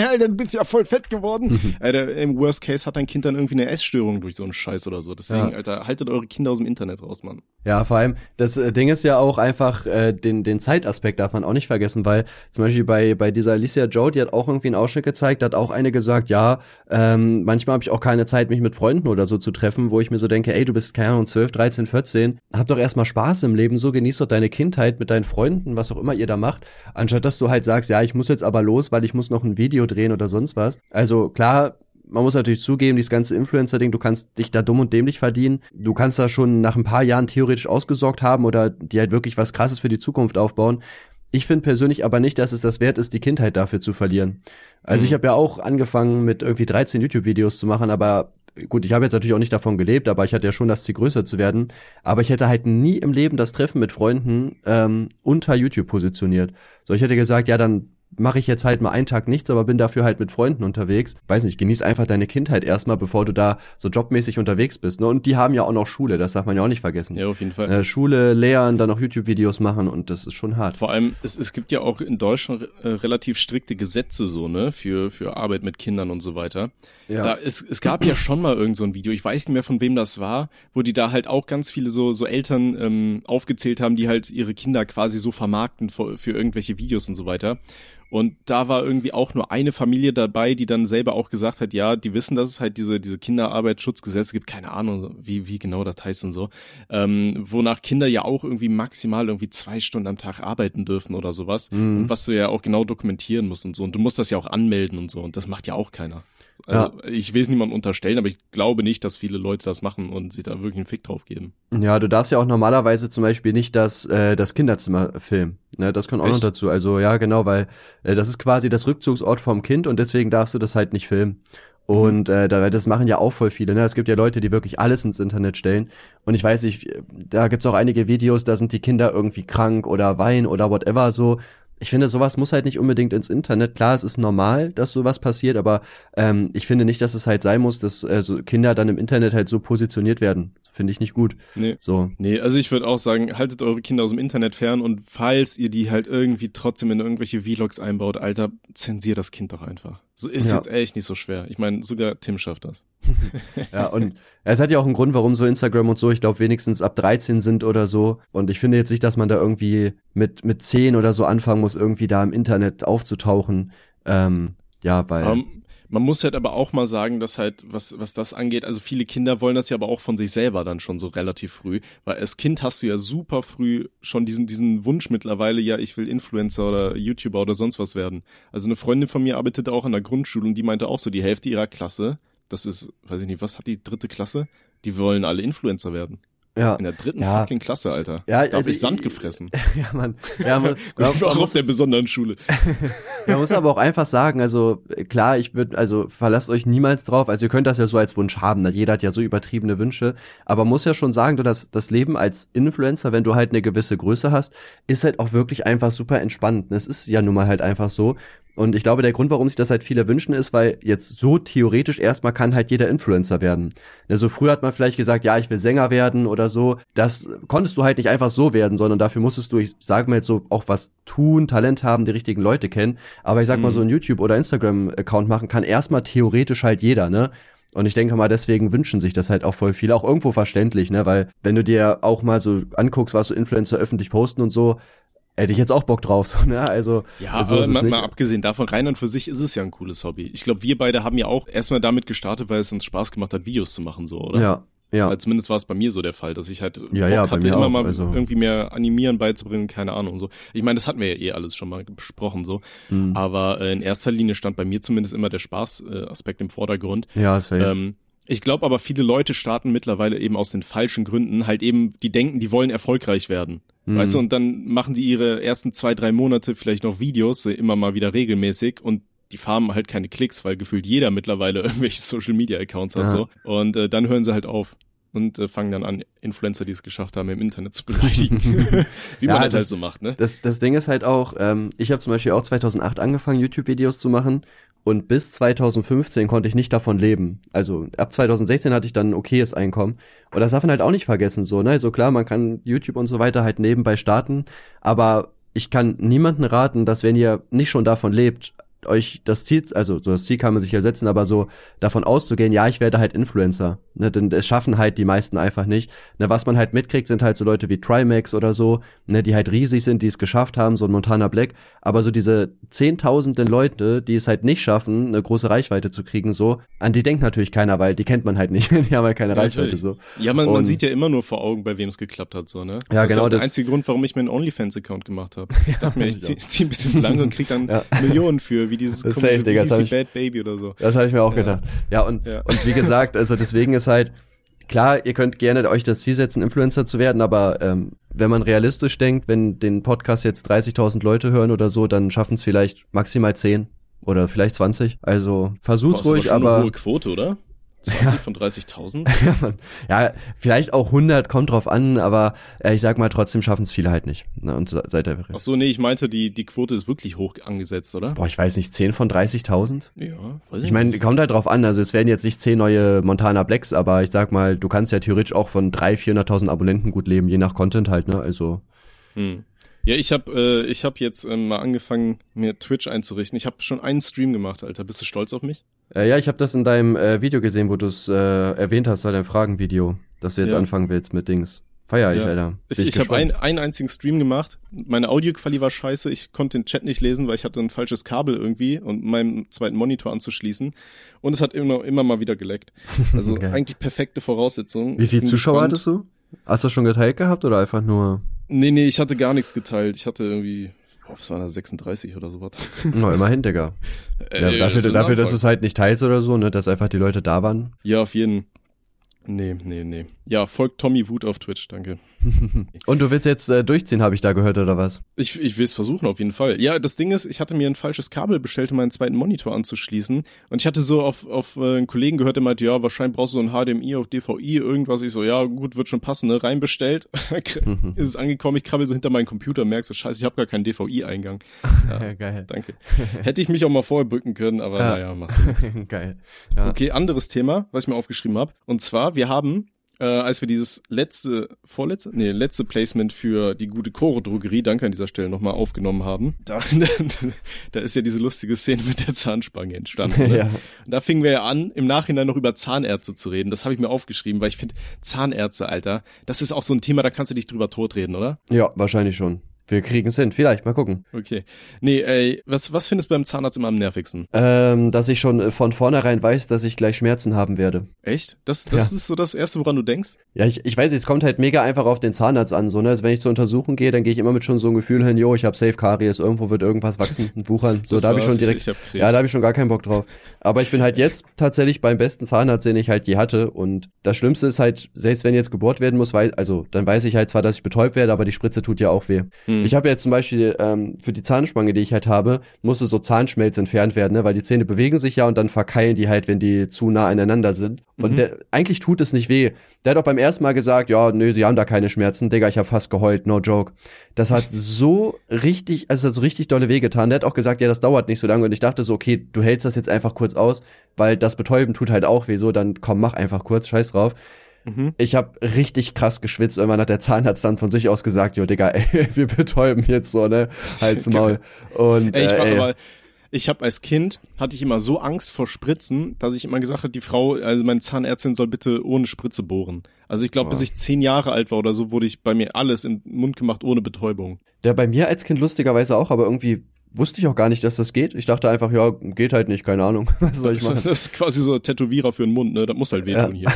Alter, du bist ja voll fett geworden. Mhm. Alter, im Worst Case hat dein Kind dann irgendwie eine Essstörung durch so einen Scheiß oder so. Deswegen, ja. Alter, haltet eure Kinder aus dem Internet raus, Mann. Ja, vor allem, das äh, Ding ist ja auch einfach, äh, den, den Zeitaspekt darf man auch nicht vergessen, weil zum Beispiel bei, bei dieser Alicia Joe, die hat auch irgendwie einen Ausschnitt gezeigt, hat auch eine gesagt, ja, ähm, manchmal habe ich auch keine Zeit, mich mit Freunden oder so zu treffen, wo ich mir so denke, ey, du bist, keine Ahnung, 12, 13, 14, hab doch erstmal Spaß im Leben, so genieß doch deine Kindheit mit deinen Freunden, was auch immer ihr da macht, anstatt dass du halt sagst, ja, ich muss jetzt aber los, weil ich muss noch ein Video drehen oder sonst was. Also klar, man muss natürlich zugeben, dieses ganze Influencer-Ding, du kannst dich da dumm und dämlich verdienen. Du kannst da schon nach ein paar Jahren theoretisch ausgesorgt haben oder dir halt wirklich was krasses für die Zukunft aufbauen. Ich finde persönlich aber nicht, dass es das wert ist, die Kindheit dafür zu verlieren. Also mhm. ich habe ja auch angefangen mit irgendwie 13 YouTube-Videos zu machen, aber gut, ich habe jetzt natürlich auch nicht davon gelebt, aber ich hatte ja schon das Ziel, größer zu werden. Aber ich hätte halt nie im Leben das Treffen mit Freunden ähm, unter YouTube positioniert. So, ich hätte gesagt, ja, dann mache ich jetzt halt mal einen Tag nichts, aber bin dafür halt mit Freunden unterwegs. Weiß nicht, genieß einfach deine Kindheit erstmal, bevor du da so jobmäßig unterwegs bist. Ne? Und die haben ja auch noch Schule, das darf man ja auch nicht vergessen. Ja, auf jeden Fall. Äh, Schule, lehren, dann noch YouTube-Videos machen und das ist schon hart. Vor allem, es, es gibt ja auch in Deutschland äh, relativ strikte Gesetze so, ne, für, für Arbeit mit Kindern und so weiter. Ja. Da, es, es gab ja schon mal irgend so ein Video, ich weiß nicht mehr von wem das war, wo die da halt auch ganz viele so, so Eltern ähm, aufgezählt haben, die halt ihre Kinder quasi so vermarkten für, für irgendwelche Videos und so weiter. Und da war irgendwie auch nur eine Familie dabei, die dann selber auch gesagt hat, ja, die wissen, dass es halt diese, diese Kinderarbeitsschutzgesetze gibt, keine Ahnung, wie, wie genau das heißt und so, ähm, wonach Kinder ja auch irgendwie maximal irgendwie zwei Stunden am Tag arbeiten dürfen oder sowas. Mhm. Und was du ja auch genau dokumentieren musst und so. Und du musst das ja auch anmelden und so. Und das macht ja auch keiner. Also ja. ich will es niemandem unterstellen, aber ich glaube nicht, dass viele Leute das machen und sich da wirklich einen Fick drauf geben. Ja, du darfst ja auch normalerweise zum Beispiel nicht das, äh, das Kinderzimmer filmen. Ne, das kommt auch Echt? noch dazu. Also ja, genau, weil äh, das ist quasi das Rückzugsort vom Kind und deswegen darfst du das halt nicht filmen. Und äh, da, das machen ja auch voll viele. Ne? Es gibt ja Leute, die wirklich alles ins Internet stellen. Und ich weiß nicht, da gibt's auch einige Videos, da sind die Kinder irgendwie krank oder weinen oder whatever so ich finde, sowas muss halt nicht unbedingt ins Internet. Klar, es ist normal, dass sowas passiert, aber ähm, ich finde nicht, dass es halt sein muss, dass äh, so Kinder dann im Internet halt so positioniert werden. Finde ich nicht gut. Nee. So. Nee, also ich würde auch sagen, haltet eure Kinder aus dem Internet fern und falls ihr die halt irgendwie trotzdem in irgendwelche Vlogs einbaut, Alter, zensiert das Kind doch einfach. So ist ja. jetzt echt nicht so schwer. Ich meine, sogar Tim schafft das. (laughs) ja, und es hat ja auch einen Grund, warum so Instagram und so, ich glaube, wenigstens ab 13 sind oder so. Und ich finde jetzt nicht, dass man da irgendwie mit, mit 10 oder so anfangen muss, irgendwie da im Internet aufzutauchen. Ähm, ja, weil. Um, man muss halt aber auch mal sagen, dass halt, was, was das angeht, also viele Kinder wollen das ja aber auch von sich selber dann schon so relativ früh, weil als Kind hast du ja super früh schon diesen, diesen Wunsch mittlerweile, ja, ich will Influencer oder YouTuber oder sonst was werden. Also eine Freundin von mir arbeitete auch in der Grundschule und die meinte auch so, die Hälfte ihrer Klasse, das ist, weiß ich nicht, was hat die dritte Klasse? Die wollen alle Influencer werden. Ja. In der dritten ja. fucking Klasse, Alter. Ja, da also hab ich Sand gefressen. (laughs) Ja, man. (laughs) Ja, man, man war auch auf der besonderen Schule. (laughs) man muss aber auch einfach sagen, also klar, ich würde, also verlasst euch niemals drauf. Also ihr könnt das ja so als Wunsch haben. Ne? Jeder hat ja so übertriebene Wünsche. Aber muss ja schon sagen, du das, das Leben als Influencer, wenn du halt eine gewisse Größe hast, ist halt auch wirklich einfach super entspannt. Es ist ja nun mal halt einfach so. Und ich glaube, der Grund, warum sich das halt viele wünschen, ist, weil jetzt so theoretisch erstmal kann halt jeder Influencer werden. Also früher hat man vielleicht gesagt, ja, ich will Sänger werden oder so. Das konntest du halt nicht einfach so werden, sondern dafür musstest du, ich sage mal jetzt so, auch was tun, Talent haben, die richtigen Leute kennen. Aber ich sag mhm. mal, so ein YouTube- oder Instagram-Account machen kann erstmal theoretisch halt jeder, ne? Und ich denke mal, deswegen wünschen sich das halt auch voll viele. Auch irgendwo verständlich, ne? Weil, wenn du dir auch mal so anguckst, was so Influencer öffentlich posten und so, hätte ich jetzt auch Bock drauf, so, ne? Also, ja, also aber mal, mal, abgesehen davon, rein und für sich ist es ja ein cooles Hobby. Ich glaube, wir beide haben ja auch erstmal damit gestartet, weil es uns Spaß gemacht hat, Videos zu machen, so, oder? Ja. Ja. Weil zumindest war es bei mir so der Fall, dass ich halt ja, Bock ja, hatte, immer auch, mal also. irgendwie mehr animieren beizubringen, keine Ahnung so. Ich meine, das hatten wir ja eh alles schon mal besprochen so. Mhm. Aber äh, in erster Linie stand bei mir zumindest immer der Spaß-Aspekt äh, im Vordergrund. Ja, safe. Ähm, ich glaube aber, viele Leute starten mittlerweile eben aus den falschen Gründen, halt eben, die denken, die wollen erfolgreich werden. Mhm. Weißt du, und dann machen die ihre ersten zwei, drei Monate vielleicht noch Videos, immer mal wieder regelmäßig und die farmen halt keine Klicks, weil gefühlt jeder mittlerweile (laughs) irgendwelche Social Media Accounts hat ja. so. Und äh, dann hören sie halt auf und äh, fangen dann an, Influencer, die es geschafft haben, im Internet zu beleidigen. (laughs) Wie ja, man das, halt so macht, ne? Das, das Ding ist halt auch, ähm, ich habe zum Beispiel auch 2008 angefangen, YouTube-Videos zu machen und bis 2015 konnte ich nicht davon leben. Also ab 2016 hatte ich dann ein okayes Einkommen. Und das darf man halt auch nicht vergessen, so, ne? So also klar, man kann YouTube und so weiter halt nebenbei starten, aber ich kann niemanden raten, dass wenn ihr nicht schon davon lebt, euch das Ziel, also so das Ziel kann man sich ja setzen, aber so davon auszugehen, ja, ich werde halt Influencer. Ne, denn es schaffen halt die meisten einfach nicht. Ne, was man halt mitkriegt, sind halt so Leute wie Trimax oder so, ne, die halt riesig sind, die es geschafft haben, so ein Montana Black. Aber so diese zehntausenden Leute, die es halt nicht schaffen, eine große Reichweite zu kriegen, so, an die denkt natürlich keiner, weil die kennt man halt nicht. (laughs) die haben halt keine ja, Reichweite so. Ja, man, man sieht ja immer nur vor Augen, bei wem es geklappt hat, so, ne? Ja, das genau. Ist auch der einzige Grund, warum ich mir einen OnlyFans-Account gemacht habe. (laughs) Ich dachte mir, ich zieh, zieh ein bisschen lang und krieg dann (laughs) ja. Millionen für, wie dieses Safe, Digga, das ich, Bad Baby oder so. Das habe ich mir auch ja. gedacht. Ja, und, ja. und wie gesagt, also deswegen ist halt, klar, ihr könnt gerne euch das Ziel setzen, Influencer zu werden, aber ähm, wenn man realistisch denkt, wenn den Podcast jetzt 30.000 Leute hören oder so, dann schaffen es vielleicht maximal 10 oder vielleicht 20. Also versuch's ruhig, aber, aber eine hohe Quote, oder? 20 von 30.000? (laughs) ja, Mann. ja, vielleicht auch 100, kommt drauf an, aber äh, ich sag mal, trotzdem schaffen es viele halt nicht. Ne? Und se- seit der Ach so, nee, ich meinte, die, die Quote ist wirklich hoch angesetzt, oder? Boah, ich weiß nicht, 10 von 30.000? Ja, weiß Ich meine, kommt halt drauf an, also es werden jetzt nicht 10 neue Montana Blacks, aber ich sag mal, du kannst ja theoretisch auch von 300.000, 400.000 Abonnenten gut leben, je nach Content halt, ne, also. Hm. Ja, ich habe äh, ich hab jetzt ähm, mal angefangen, mir Twitch einzurichten. Ich habe schon einen Stream gemacht, Alter. Bist du stolz auf mich? Äh, ja, ich habe das in deinem äh, Video gesehen, wo du es äh, erwähnt hast, halt dein Fragenvideo, dass du jetzt Ja. anfangen willst mit Dings. Feier ich, Ja. Alter. Ich, Bin ich habe ein, einen einzigen Stream gemacht. Meine Audioqualität war scheiße. Ich konnte den Chat nicht lesen, weil ich hatte ein falsches Kabel irgendwie und meinen zweiten Monitor anzuschließen. Und es hat immer, immer mal wieder geleckt. (laughs) Also Geil. eigentlich perfekte Voraussetzungen. Wie Ich viele bin Zuschauer gespannt. hattest du? Hast du schon geteilt gehabt oder einfach nur? Nee, nee, ich hatte gar nichts geteilt. Ich hatte irgendwie, boah, was war das, 36 oder sowas. (laughs) Na, immerhin, Digga. Ja, Äh, dafür, ein dafür dass es halt nicht teilst oder so, ne, dass einfach die Leute da waren. Ja, auf jeden. Nee, nee, nee. Ja, folgt Tommy Wut auf Twitch, danke. (laughs) Und du willst jetzt äh, durchziehen, habe ich da gehört, oder was? Ich, ich will es versuchen, auf jeden Fall. Ja, das Ding ist, ich hatte mir ein falsches Kabel bestellt, um meinen zweiten Monitor anzuschließen. Und ich hatte so auf, auf äh, einen Kollegen gehört, der meinte, ja, wahrscheinlich brauchst du so ein HDMI auf DVI, irgendwas. Ich so, ja, gut, wird schon passen, ne? Reinbestellt. (laughs) ist es angekommen, ich krabbel so hinter meinen Computer, merkst du, scheiße, ich habe gar keinen DVI-Eingang. (laughs) Ja, Geil. danke. Hätte ich mich auch mal vorher bücken können, aber Ja. naja, machst du nichts. Geil. Ja. Okay, anderes Thema, was ich mir aufgeschrieben habe. Und zwar, wir haben, äh, als wir dieses letzte, vorletzte, nee, letzte Placement für die gute Choro Drogerie, danke an dieser Stelle nochmal aufgenommen haben, (laughs) da, da ist ja diese lustige Szene mit der Zahnspange entstanden. Ne? Ja. Und da fingen wir ja an, im Nachhinein noch über Zahnärzte zu reden. Das habe ich mir aufgeschrieben, weil ich finde, Zahnärzte, Alter, das ist auch so ein Thema, da kannst du dich drüber totreden, oder? ja, wahrscheinlich schon. Wir kriegen es hin. Vielleicht, mal gucken. Okay. Nee, ey, was, was findest du beim Zahnarzt immer am nervigsten? Ähm, dass ich schon äh, von vornherein weiß, dass ich gleich Schmerzen haben werde. Echt? Das, das Ja. ist so das Erste, woran du denkst? Ja, ich, ich weiß es kommt halt mega einfach auf den Zahnarzt an. So, ne? also wenn ich zur Untersuchung gehe, dann gehe ich immer mit schon so einem Gefühl hin, jo, ich habe Safe Karies, irgendwo wird irgendwas wachsen (laughs) und wuchern. So, Das da habe ich schon direkt. Ich, hab ja, da habe ich schon gar keinen Bock drauf. Aber ich bin halt jetzt tatsächlich beim besten Zahnarzt, den ich halt je hatte. Und das Schlimmste ist halt, selbst wenn jetzt gebohrt werden muss, weiß, also dann weiß ich halt zwar, dass ich betäubt werde, aber die Spritze tut ja auch weh. Hm. Ich habe jetzt zum Beispiel ähm, für die Zahnspange, die ich halt habe, musste so Zahnschmelz entfernt werden, ne? weil die Zähne bewegen sich ja und dann verkeilen die halt, wenn die zu nah aneinander sind. Und Mhm. der, eigentlich tut es nicht weh. Der hat auch beim ersten Mal gesagt, ja, nö, sie haben da keine Schmerzen. Digga, ich habe fast geheult, no joke. Das hat (laughs) so richtig, also es hat so richtig dolle weh getan. Der hat auch gesagt, ja, das dauert nicht so lange. Und ich dachte so, okay, du hältst das jetzt einfach kurz aus, weil das Betäuben tut halt auch weh. So, dann komm, mach einfach kurz, scheiß drauf. Mhm. Ich habe richtig krass geschwitzt. Irgendwann hat der Zahnarzt dann von sich aus gesagt, jo, Digga, (laughs) ey, wir betäuben jetzt so, ne? Halt's (laughs) Maul. Und Ey, ich äh, ich habe als Kind, hatte ich immer so Angst vor Spritzen, dass ich immer gesagt habe, die Frau, also meine Zahnärztin soll bitte ohne Spritze bohren. Also ich glaube, bis ich zehn Jahre alt war oder so, wurde ich bei mir alles in den Mund gemacht ohne Betäubung. der bei mir als Kind lustigerweise auch, aber irgendwie wusste ich auch gar nicht, dass das geht. Ich dachte einfach, ja, geht halt nicht, keine Ahnung. (laughs) Was soll ich machen? Das (laughs) ist quasi so ein Tätowierer für den Mund, ne? Das muss halt wehtun hier.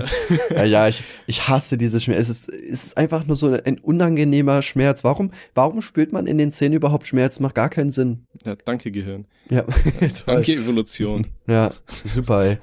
(laughs) ja, ja, ich, ich hasse diese Schmerz. Es ist, es ist einfach nur so ein unangenehmer Schmerz. Warum, warum spürt man in den Zähnen überhaupt Schmerz? Macht gar keinen Sinn. Ja, danke Gehirn. Ja. Danke Evolution. Ja, super, ey.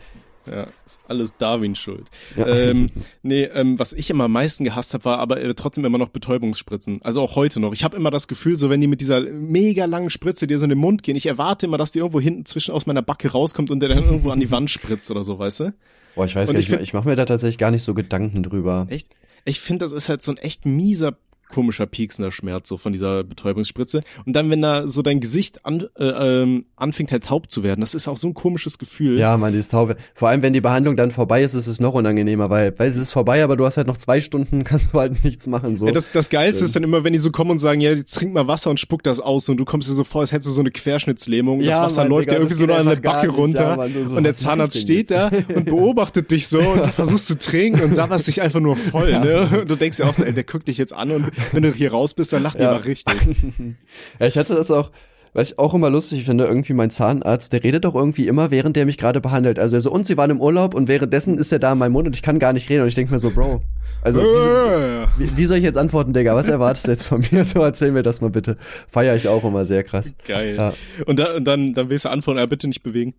Ja, ist alles Darwin schuld. Ja. Ähm, nee, ähm, was ich immer am meisten gehasst habe, war aber äh, trotzdem immer noch Betäubungsspritzen. Also auch heute noch. Ich habe immer das Gefühl, so wenn die mit dieser mega langen Spritze dir so in den Mund gehen, ich erwarte immer, dass die irgendwo hinten zwischen aus meiner Backe rauskommt und der dann irgendwo an die Wand spritzt oder so, weißt du? Boah, ich weiß Und gar ich nicht, find- ich mache mir da tatsächlich gar nicht so Gedanken drüber. Echt? Ich finde, das ist halt so ein echt mieser komischer pieksender Schmerz so von dieser Betäubungsspritze und dann wenn da so dein Gesicht an, äh, ähm, anfängt halt taub zu werden das ist auch so ein komisches Gefühl Ja, man, dieses Taube. Vor allem, wenn die Behandlung dann vorbei ist, ist es noch unangenehmer, weil, weil es ist vorbei, aber du hast halt noch zwei Stunden, (laughs) kannst du halt nichts machen, so. Ja, das, das Geilste ist dann immer, wenn die so kommen und sagen, ja, jetzt trink mal Wasser und spuck das aus und du kommst dir so vor, als hättest du so eine Querschnittslähmung und Ja, das Wasser Mann, läuft dir irgendwie so noch an der Backe nicht. runter Ja, Mann, so, und der Zahnarzt steht da und beobachtet dich so und du versuchst zu trinken und sabberst dich einfach nur voll, ne? Und du denkst ja auch so, ey, der guckt dich jetzt an und wenn du hier raus bist, dann lacht Ja. mal richtig. (laughs) Ja, ich hatte das auch, was ich auch immer lustig finde, irgendwie mein Zahnarzt, der redet doch irgendwie immer, während der mich gerade behandelt. Also er so, und sie waren im Urlaub und währenddessen ist er da in meinem Mund und ich kann gar nicht reden und ich denke mir so, Bro, also wie, wie, wie soll ich jetzt antworten, Digga? Was erwartest du jetzt von mir? (laughs) So erzähl mir das mal bitte. Feier ich auch immer sehr krass. Geil. Ja. Und, da, und dann, dann willst du antworten, ja, bitte nicht bewegen.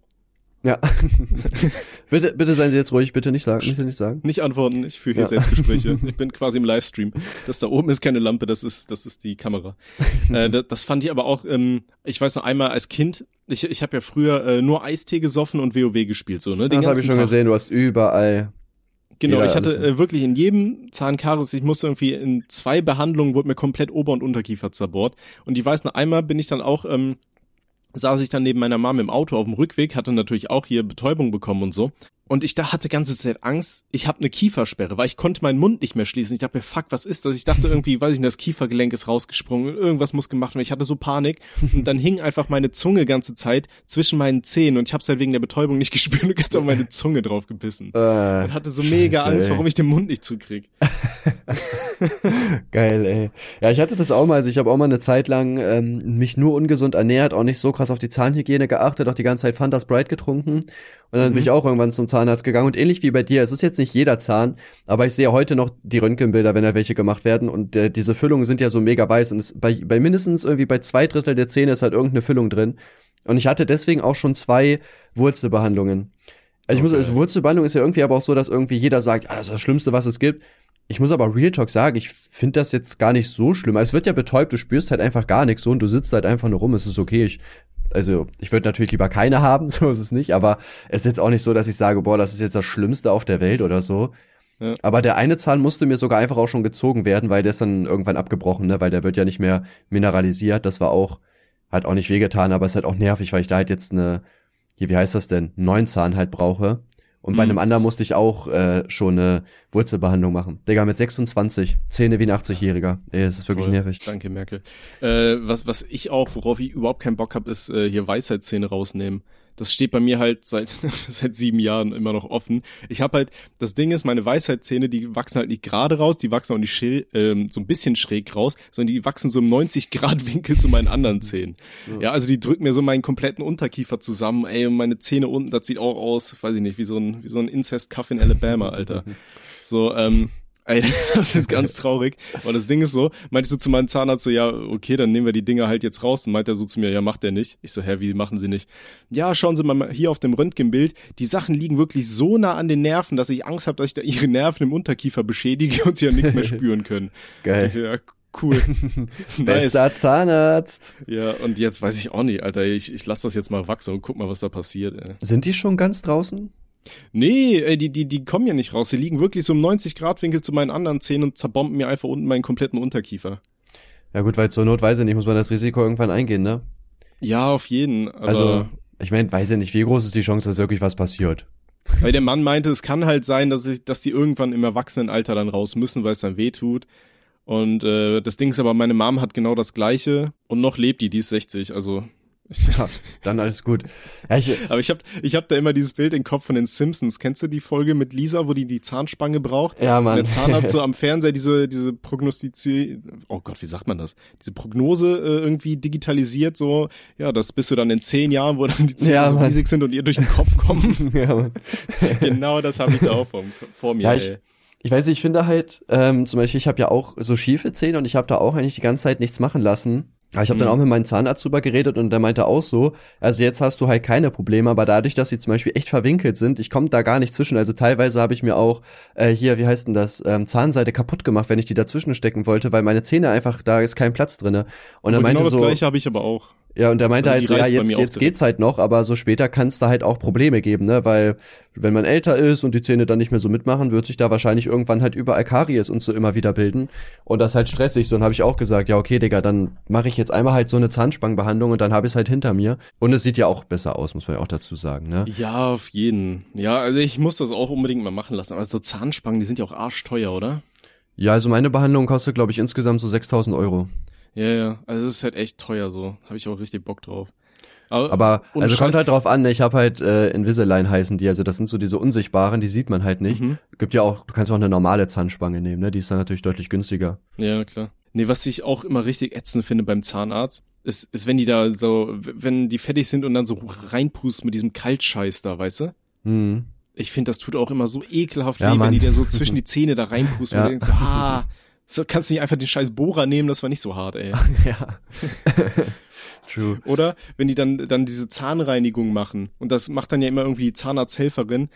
Ja. (laughs) bitte, bitte seien Sie jetzt ruhig, bitte nicht sagen, nicht, nicht sagen. Nicht antworten, ich führe hier ja. Selbstgespräche. (laughs) Ich bin quasi im Livestream. Das da oben ist keine Lampe, das ist, das ist die Kamera. äh, das, das, fand ich aber auch, ähm, ich weiß noch einmal als Kind, ich, ich habe ja früher äh, nur Eistee gesoffen und WoW gespielt, so, ne? Den das habe ich schon Tag. gesehen, du hast überall. Genau, ich hatte äh, wirklich in jedem Zahnkaries, ich musste irgendwie in zwei Behandlungen, wurde mir komplett Ober- und Unterkiefer zerbohrt. Und ich weiß noch einmal bin ich dann auch ähm, saß ich dann neben meiner Mom im Auto auf dem Rückweg, hatte natürlich auch hier Betäubung bekommen und so. Und ich da hatte ganze Zeit Angst, ich habe eine Kiefersperre, weil ich konnte meinen Mund nicht mehr schließen. Ich dachte mir, fuck, was ist das? Ich dachte irgendwie, weiß ich nicht, das Kiefergelenk ist rausgesprungen, irgendwas muss gemacht werden. Ich hatte so Panik und dann hing einfach meine Zunge ganze Zeit zwischen meinen Zähnen und ich habe es halt wegen der Betäubung nicht (laughs) gespürt und ganz auf meine Zunge drauf gebissen. Äh, und hatte so Scheiße, mega Angst, warum ich den Mund nicht zukrieg. (laughs) Geil, ey. Ja, ich hatte das auch mal, also ich habe auch mal eine Zeit lang ähm, mich nur ungesund ernährt, auch nicht so krass auf die Zahnhygiene geachtet, auch die ganze Zeit Fanta Sprite getrunken und dann mhm. bin ich auch irgendwann zum Zahnarzt gegangen und ähnlich wie bei dir, es ist jetzt nicht jeder Zahn, aber ich sehe heute noch die Röntgenbilder, wenn da welche gemacht werden und äh, diese Füllungen sind ja so mega weiß und es, bei, bei mindestens irgendwie bei zwei Drittel der Zähne ist halt irgendeine Füllung drin. Und ich hatte deswegen auch schon zwei Wurzelbehandlungen. Also ich muss, also Wurzelbehandlung ist ja irgendwie aber auch so, dass irgendwie jeder sagt, ah, das ist das Schlimmste, was es gibt. Ich muss aber Real Talk sagen, ich finde das jetzt gar nicht so schlimm. Also es wird ja betäubt, du spürst halt einfach gar nichts so und du sitzt halt einfach nur rum, es ist okay. Ich also ich würde natürlich lieber keine haben, (laughs) so ist es nicht, aber es ist jetzt auch nicht so, dass ich sage, boah, das ist jetzt das Schlimmste auf der Welt oder so. Ja. Aber der eine Zahn musste mir sogar einfach auch schon gezogen werden, weil der ist dann irgendwann abgebrochen, ne? weil der wird ja nicht mehr mineralisiert. Das war auch, hat auch nicht wehgetan, aber es ist halt auch nervig, weil ich da halt jetzt eine, hier, wie heißt das denn, neun Zahn halt brauche. Und bei mhm. einem anderen musste ich auch äh, schon eine Wurzelbehandlung machen. Digga, mit 26, Zähne wie ein 80-Jähriger. Ey, es ist wirklich Toll. nervig. Danke, Merkel. Äh, was, was ich auch, worauf ich überhaupt keinen Bock habe, ist äh, hier Weisheitszähne rausnehmen das steht bei mir halt seit (laughs) seit sieben Jahren immer noch offen. Ich habe halt, das Ding ist, meine Weisheitszähne, die wachsen halt nicht gerade raus, die wachsen auch nicht ähm, so ein bisschen schräg raus, sondern die wachsen so im 90 Grad Winkel zu meinen anderen Zähnen. Ja. ja, also die drücken mir so meinen kompletten Unterkiefer zusammen, ey, und meine Zähne unten, das sieht auch aus, weiß ich nicht, wie so ein wie so ein Incest-Cuff in Alabama, Alter. (laughs) So, ähm, Ey, (laughs) das ist ganz (laughs) traurig. Und das Ding ist so, meinte ich so zu meinem Zahnarzt so, ja, okay, dann nehmen wir die Dinger halt jetzt raus. Und meint er so zu mir, ja, macht er nicht. Ich so, hä, wie machen sie nicht? Ja, schauen Sie mal hier auf dem Röntgenbild. Die Sachen liegen wirklich so nah an den Nerven, dass ich Angst habe, dass ich da ihre Nerven im Unterkiefer beschädige und sie ja nichts mehr (laughs) spüren können. Geil. Ja, cool. Bester Zahnarzt. Ja, und jetzt weiß ich auch nicht, Alter. Ich, ich lass das jetzt mal wachsen und guck mal, was da passiert. Ey. Sind die schon ganz draußen? Nee, ey, die, die, die kommen ja nicht raus. Die liegen wirklich so im 90-Grad-Winkel zu meinen anderen Zähnen und zerbomben mir einfach unten meinen kompletten Unterkiefer. Ja gut, weil zur Not weiß ich nicht, muss man das Risiko irgendwann eingehen, ne? Ja, auf jeden. also, ich meine, weiß ja nicht, wie groß ist die Chance, dass wirklich was passiert? Weil der Mann meinte, es kann halt sein, dass, ich, dass die irgendwann im Erwachsenenalter dann raus müssen, weil es dann weh tut. Und äh, das Ding ist aber, meine Mom hat genau das gleiche und noch lebt die, die ist 60, also (laughs) Ja, dann alles gut. Ja, ich, Aber ich habe ich hab da immer dieses Bild im Kopf von den Simpsons. Kennst du die Folge mit Lisa, wo die die Zahnspange braucht? Ja, Mann. Und der Zahnarzt (laughs) so am Fernseher diese, diese Prognostizier, oh Gott, wie sagt man das? Diese Prognose äh, irgendwie digitalisiert, so, ja, das bist du dann in zehn Jahren, wo dann die Zähne ja, so riesig sind und ihr durch den Kopf kommen. (laughs) ja, Mann. genau das habe ich da auch vor, vor mir, ja, ich, ey. Ich weiß nicht, ich finde halt, ähm, zum Beispiel, ich habe ja auch so schiefe Zähne und ich habe da auch eigentlich die ganze Zeit nichts machen lassen. Aber ich habe dann mhm. auch mit meinem Zahnarzt drüber geredet und der meinte auch so, also jetzt hast du halt keine Probleme, aber dadurch, dass sie zum Beispiel echt verwinkelt sind, ich komme da gar nicht zwischen. Also teilweise habe ich mir auch äh, hier, wie heißt denn das, ähm, Zahnseite kaputt gemacht, wenn ich die dazwischen stecken wollte, weil meine Zähne einfach, da ist kein Platz drinne. Und er meinte genau so, das gleiche habe ich aber auch. Ja, und er meinte also halt so, ja, jetzt, jetzt geht's halt noch, aber so später kann es da halt auch Probleme geben, ne? Weil wenn man älter ist und die Zähne dann nicht mehr so mitmachen, wird sich da wahrscheinlich irgendwann halt überall Karies und so immer wieder bilden. Und das halt stressig. So, dann habe ich auch gesagt, ja, okay, Digga, dann mache ich jetzt einmal halt so eine Zahnspangenbehandlung und dann habe ich es halt hinter mir. Und es sieht ja auch besser aus, muss man ja auch dazu sagen, ne? Ja, auf jeden. Ja, also ich muss das auch unbedingt mal machen lassen. Aber so Zahnspangen, die sind ja auch arschteuer, oder? Ja, also meine Behandlung kostet, glaube ich, insgesamt so 6000 Euro. Ja, ja. Also es ist halt echt teuer so. Habe ich auch richtig Bock drauf. Aber, Aber also kommt halt drauf an, ich habe halt äh, Invisalign heißen die, also das sind so diese unsichtbaren, die sieht man halt nicht. Mhm. Gibt ja auch, du kannst auch eine normale Zahnspange nehmen, ne? Die ist dann natürlich deutlich günstiger. Ja, klar. Nee, was ich auch immer richtig ätzend finde beim Zahnarzt, ist, ist, wenn die da so, wenn die fertig sind und dann so reinpusten mit diesem Kaltscheiß da, weißt du? Mhm. Ich finde, das tut auch immer so ekelhaft ja, weh, wenn die da so zwischen die Zähne da reinpusten (laughs) ja. und denkst so, ah, So, kannst du nicht einfach den scheiß Bohrer nehmen, das war nicht so hart, ey. (laughs) ja. (laughs) True. Oder wenn die dann, dann diese Zahnreinigung machen und das macht dann ja immer irgendwie die Zahnarzthelferin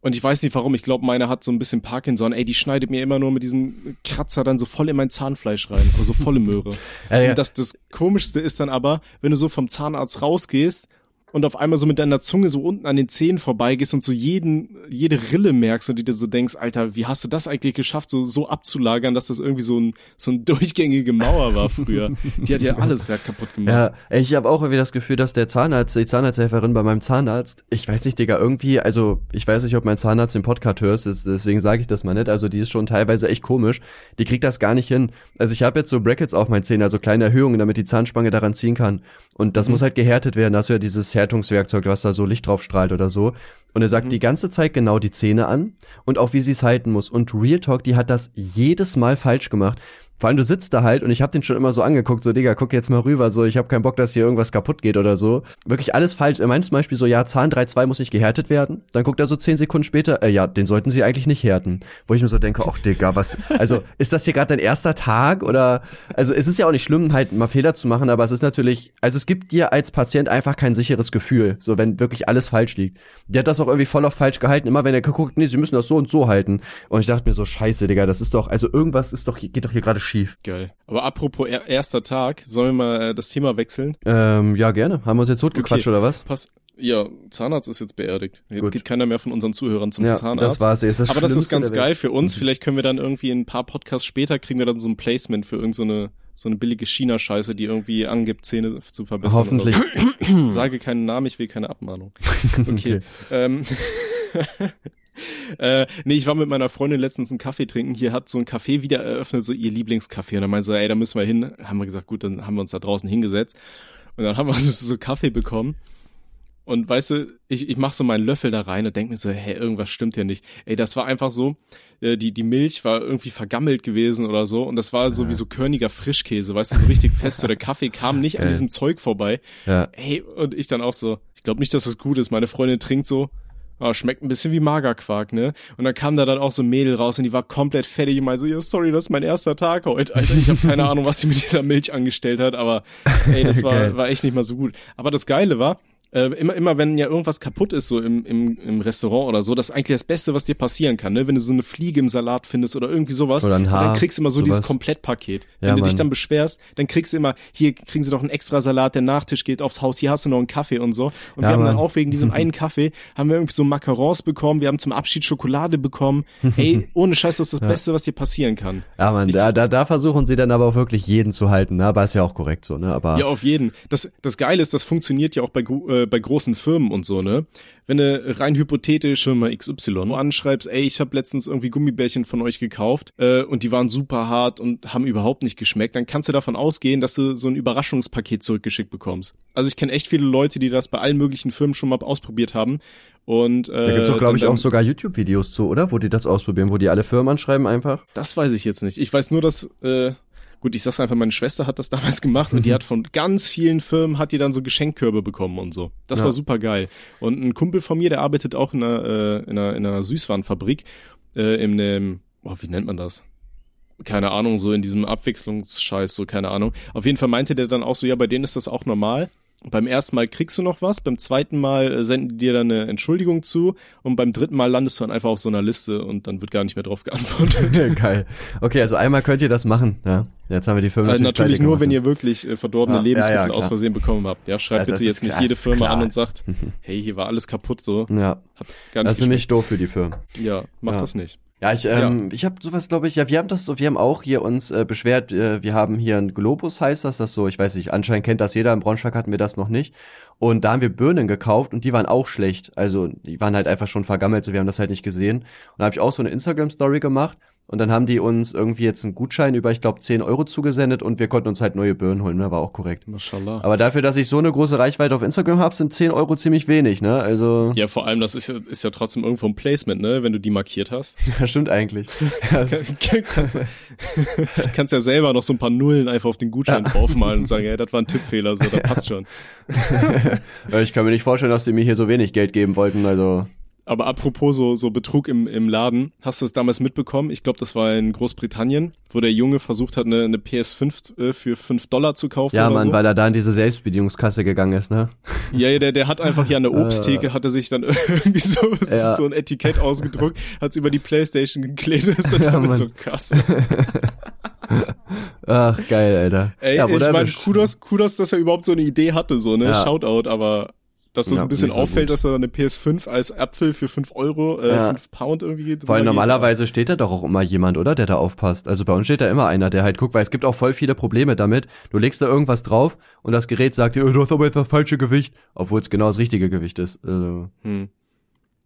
und ich weiß nicht warum, ich glaube, meine hat so ein bisschen Parkinson. Ey, die schneidet mir immer nur mit diesem Kratzer dann so voll in mein Zahnfleisch rein, also volle Möhre. (laughs) ja, ja. Und das, das Komischste ist dann aber, wenn du so vom Zahnarzt rausgehst und auf einmal so mit deiner Zunge so unten an den Zähnen vorbeigehst und so jeden, jede Rille merkst und dir so denkst, Alter, wie hast du das eigentlich geschafft, so, so abzulagern, dass das irgendwie so ein, so ein (laughs) durchgängige Mauer war früher. Die hat ja (laughs) alles ja kaputt gemacht. Ja, ich habe auch irgendwie das Gefühl, dass der Zahnarzt, die Zahnarzthelferin bei meinem Zahnarzt, ich weiß nicht, Digga, irgendwie, also ich weiß nicht, ob mein Zahnarzt den Podcast hört, deswegen sage ich das mal nicht, also die ist schon teilweise echt komisch. Die kriegt das gar nicht hin. Also ich habe jetzt so Brackets auf meinen Zähnen, also kleine Erhöhungen, damit die Zahnspange daran ziehen kann. Und das mhm. muss halt gehärtet werden. Da hast du ja dieses Härtungswerkzeug, was da so Licht drauf strahlt oder so. Und er sagt mhm. die ganze Zeit genau die Zähne an und auch wie sie es halten muss. Und Real Talk, die hat das jedes Mal falsch gemacht. Vor allem du sitzt da halt und ich hab den schon immer so angeguckt, so Digga, guck jetzt mal rüber, so ich hab keinen Bock, dass hier irgendwas kaputt geht oder so. Wirklich alles falsch. Er meint zum Beispiel so, ja, Zahn 3-2 muss nicht gehärtet werden. Dann guckt er so zehn Sekunden später, äh, ja, den sollten sie eigentlich nicht härten. Wo ich mir so denke, ach Digga, was, also ist das hier gerade dein erster Tag oder, also es ist ja auch nicht schlimm, halt mal Fehler zu machen, aber es ist natürlich, also es gibt dir als Patient einfach kein sicheres Gefühl, so wenn wirklich alles falsch liegt. Der hat das auch irgendwie voll auf falsch gehalten, immer wenn er guckt, nee, sie müssen das so und so halten. Und ich dachte mir so, scheiße, Digga, das ist doch, also irgendwas ist doch, geht doch hier gerade schief. Geil. Aber apropos er erster Tag, sollen wir mal äh, das Thema wechseln? Ähm, ja, gerne. Haben wir uns jetzt totgequatscht okay. oder was? Pass. Ja, Zahnarzt ist jetzt beerdigt. Jetzt Gut. geht keiner mehr von unseren Zuhörern zum ja, Zahnarzt. Das war's. Das Aber das ist ganz geil für uns. Mhm. Vielleicht können wir dann irgendwie ein paar Podcasts später kriegen wir dann so ein Placement für irgendeine so, so eine billige China-Scheiße, die irgendwie angibt, Zähne zu verbessern. Hoffentlich. Sage keinen Namen, ich will keine Abmahnung. (laughs) Okay. okay. Ähm, (laughs) (laughs) äh, nee, ich war mit meiner Freundin letztens einen Kaffee trinken. Hier hat so ein Café wieder eröffnet, so ihr Lieblingscafé. Und dann meinte so, ey, da müssen wir hin. Haben wir gesagt, gut, dann haben wir uns da draußen hingesetzt. Und dann haben wir (laughs) so, so Kaffee bekommen. Und weißt du, ich, ich mach so meinen Löffel da rein und denk mir so, hey, irgendwas stimmt hier nicht. Ey, das war einfach so, äh, die, die Milch war irgendwie vergammelt gewesen oder so. Und das war so wie so körniger Frischkäse, weißt du, so richtig (laughs) fest. So der Kaffee kam nicht an diesem Zeug vorbei. Ja. Ey, und ich dann auch so, ich glaube nicht, dass das gut ist. Meine Freundin trinkt so, Ah, schmeckt ein bisschen wie Magerquark, ne? Und dann kam da dann auch so ein Mädel raus und die war komplett fertig. Ich meine so, ja, sorry, das ist mein erster Tag heute. Alter, ich habe keine Ahnung, was sie mit dieser Milch angestellt hat, aber ey, das war, (laughs) war echt nicht mal so gut. Aber das Geile war, äh, immer, immer wenn ja irgendwas kaputt ist, so im, im, im Restaurant oder so, das ist eigentlich das Beste, was dir passieren kann, ne? Wenn du so eine Fliege im Salat findest oder irgendwie sowas, oder ein Haar, dann kriegst du immer so sowas. dieses Komplettpaket. Wenn ja, du dich dann beschwerst, dann kriegst du immer, hier kriegen sie noch einen extra Salat, der Nachtisch geht aufs Haus, hier hast du noch einen Kaffee und so. Und ja, wir haben Mann. dann auch wegen diesem (laughs) einen Kaffee, haben wir irgendwie so Macarons bekommen, wir haben zum Abschied Schokolade bekommen. Ey, ohne Scheiß, das ist das (laughs) ja. Beste, was dir passieren kann. Ja, man, da, da, da versuchen sie dann aber auch wirklich jeden zu halten, ne? Aber ist ja auch korrekt so, ne? Aber. Ja, auf jeden. Das, das Geile ist, das funktioniert ja auch bei, äh, bei großen Firmen und so, ne? Wenn du rein hypothetisch Firma XY anschreibst, ey, ich habe letztens irgendwie Gummibärchen von euch gekauft äh, und die waren super hart und haben überhaupt nicht geschmeckt, dann kannst du davon ausgehen, dass du so ein Überraschungspaket zurückgeschickt bekommst. Also ich kenne echt viele Leute, die das bei allen möglichen Firmen schon mal ausprobiert haben und, äh, da gibt's doch, glaube ich, auch sogar YouTube-Videos zu, oder? Wo die das ausprobieren, wo die alle Firmen anschreiben einfach. Das weiß ich jetzt nicht. Ich weiß nur, dass äh, gut, ich sag's einfach, meine Schwester hat das (laughs) damals gemacht mhm. und die mhm. hat von ganz vielen Firmen hat die dann so Geschenkkörbe bekommen und so. Das ja. war super geil. Und ein Kumpel von mir, der arbeitet auch in einer, äh, in einer, in einer Süßwarenfabrik, äh, in einem, oh, wie nennt man das? keine Ahnung, so in diesem Abwechslungsscheiß, so keine Ahnung. Auf jeden Fall meinte der dann auch so, ja, bei denen ist das auch normal. Beim ersten Mal kriegst du noch was, beim zweiten Mal äh, senden die dir dann eine Entschuldigung zu und beim dritten Mal landest du dann einfach auf so einer Liste und dann wird gar nicht mehr drauf geantwortet. (laughs) Geil. Okay, also einmal könnt ihr das machen, ja. Jetzt haben wir die Firma also natürlich nur, wenn ihr wirklich äh, verdorbene ja, Lebensmittel ja, ja, aus Versehen bekommen habt. Ja, schreibt bitte jetzt nicht jede Firma klar. an und sagt, (laughs) hey, hier war alles kaputt so. Ja. Das ist nämlich doof für die Firmen. Ja, macht das nicht. Ja, ich, ähm, ja. ich habe sowas, glaube ich, ja, wir haben das so, wir haben auch hier uns äh, beschwert, äh, wir haben hier ein Globus, heißt das, das so, ich weiß nicht, anscheinend kennt das jeder, im Braunschweig hatten wir das noch nicht. Und da haben wir Birnen gekauft und die waren auch schlecht. Also die waren halt einfach schon vergammelt, so wir haben das halt nicht gesehen. Und da habe ich auch so eine Instagram-Story gemacht und dann haben die uns irgendwie jetzt einen Gutschein über, ich glaube, 10 Euro zugesendet und wir konnten uns halt neue Birnen holen, ne? War auch korrekt. Mashallah. Aber dafür, dass ich so eine große Reichweite auf Instagram habe, sind 10 Euro ziemlich wenig, ne? Also. Ja, vor allem, das ist ja, ist ja trotzdem irgendwo ein Placement, ne? Wenn du die markiert hast. (laughs) Ja, stimmt eigentlich. (laughs) kannst, (laughs) kannst ja selber noch so ein paar Nullen einfach auf den Gutschein draufmalen und sagen, ja, das war ein Tippfehler, so, das passt schon. ich kann mir nicht vorstellen, dass die mir hier so wenig Geld geben wollten, also. Aber apropos so, so Betrug im, im Laden, hast du es damals mitbekommen? Ich glaube, das war in Großbritannien, wo der Junge versucht hat, eine, eine PS5 äh, für 5 Dollar zu kaufen. Ja, Mann, so. weil er da in diese Selbstbedienungskasse gegangen ist, ne? Ja, ja, der, der hat einfach hier an der (laughs) Obsttheke, hat er sich dann (laughs) irgendwie so, Ja. so ein Etikett ausgedruckt, hat es über die Playstation geklebt, ist (laughs) dann Ja, damit Mann. so Kasse. Ach, geil, Alter. Ey, ja, ich meine. Kudos, Kudos, dass er überhaupt so eine Idee hatte, so, ne? Ja. Shoutout, aber dass das Ja, ein bisschen so auffällt, gut. dass er eine PS5 als Apfel für 5 Euro, äh, Ja. 5 Pound irgendwie Vor allem drüber geht. normalerweise steht da doch auch immer jemand, oder? Der da aufpasst. Also bei uns steht da immer einer, der halt guckt, weil es gibt auch voll viele Probleme damit. Du legst da irgendwas drauf und das Gerät sagt dir, oh, du hast aber jetzt das falsche Gewicht, obwohl es genau das richtige Gewicht ist. Also, Hm.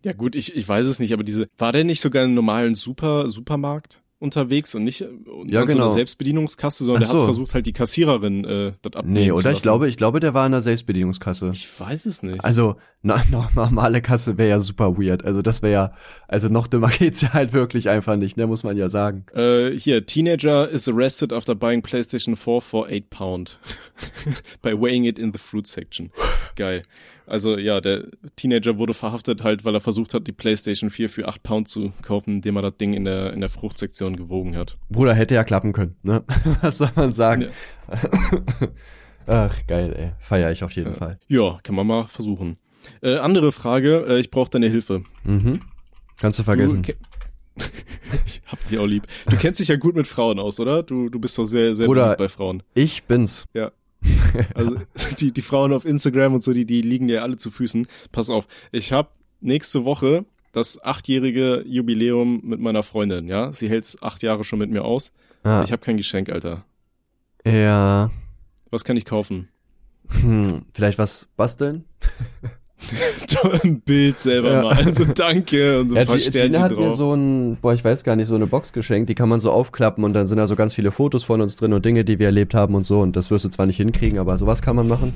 Ja gut, ich, ich weiß es nicht, aber diese, war der nicht sogar im normalen Super, Supermarkt unterwegs und nicht äh, und Ja, an so genau. einer Selbstbedienungskasse, sondern Ach der hat so. versucht halt die Kassiererin äh, das abnehmen nee, oder? Ich glaube, ich glaube, der war in der Selbstbedienungskasse. Ich weiß es nicht. Also, na, (laughs) no, normale Kasse wäre ja super weird. Also das wäre ja, also noch dümmer (laughs) geht's ja halt wirklich einfach nicht, ne, muss man ja sagen. Äh, hier, Teenager is arrested after buying PlayStation 4 for 8 pound. (laughs) By weighing it in the fruit section. Geil. Also ja, der Teenager wurde verhaftet halt, weil er versucht hat, die PlayStation 4 für 8 Pound zu kaufen, indem er das Ding in der, in der Fruchtsektion gewogen hat. Bruder, hätte ja klappen können, ne? (laughs) Was soll man sagen? Ja. Ach, geil, ey. Feier ich auf jeden Fall. Ja, kann man mal versuchen. Äh, andere Frage, äh, ich brauche deine Hilfe. Mhm. Kannst du vergessen. Du, (laughs) ich hab dich auch lieb. Du kennst dich ja gut mit Frauen aus, oder? Du, du bist doch sehr, sehr Bruder. beliebt bei Frauen. Ich bin's. Ja. (laughs) Also die, die Frauen auf Instagram und so, die, die liegen dir alle zu Füßen. Pass auf, ich habe nächste Woche das achtjährige Jubiläum mit meiner Freundin, ja? Sie hält acht Jahre schon mit mir aus. Ah, Ich habe kein Geschenk, Alter. ja. Was kann ich kaufen? Hm, vielleicht was basteln? (laughs) (laughs) ein Bild selber Ja. mal. Also danke und so ein Ja, paar Gina Sternchen hat mir drauf. so ein, boah, ich weiß gar nicht, so eine Box geschenkt, die kann man so aufklappen und dann sind da so ganz viele Fotos von uns drin und Dinge, die wir erlebt haben und so und das wirst du zwar nicht hinkriegen, aber sowas kann man machen.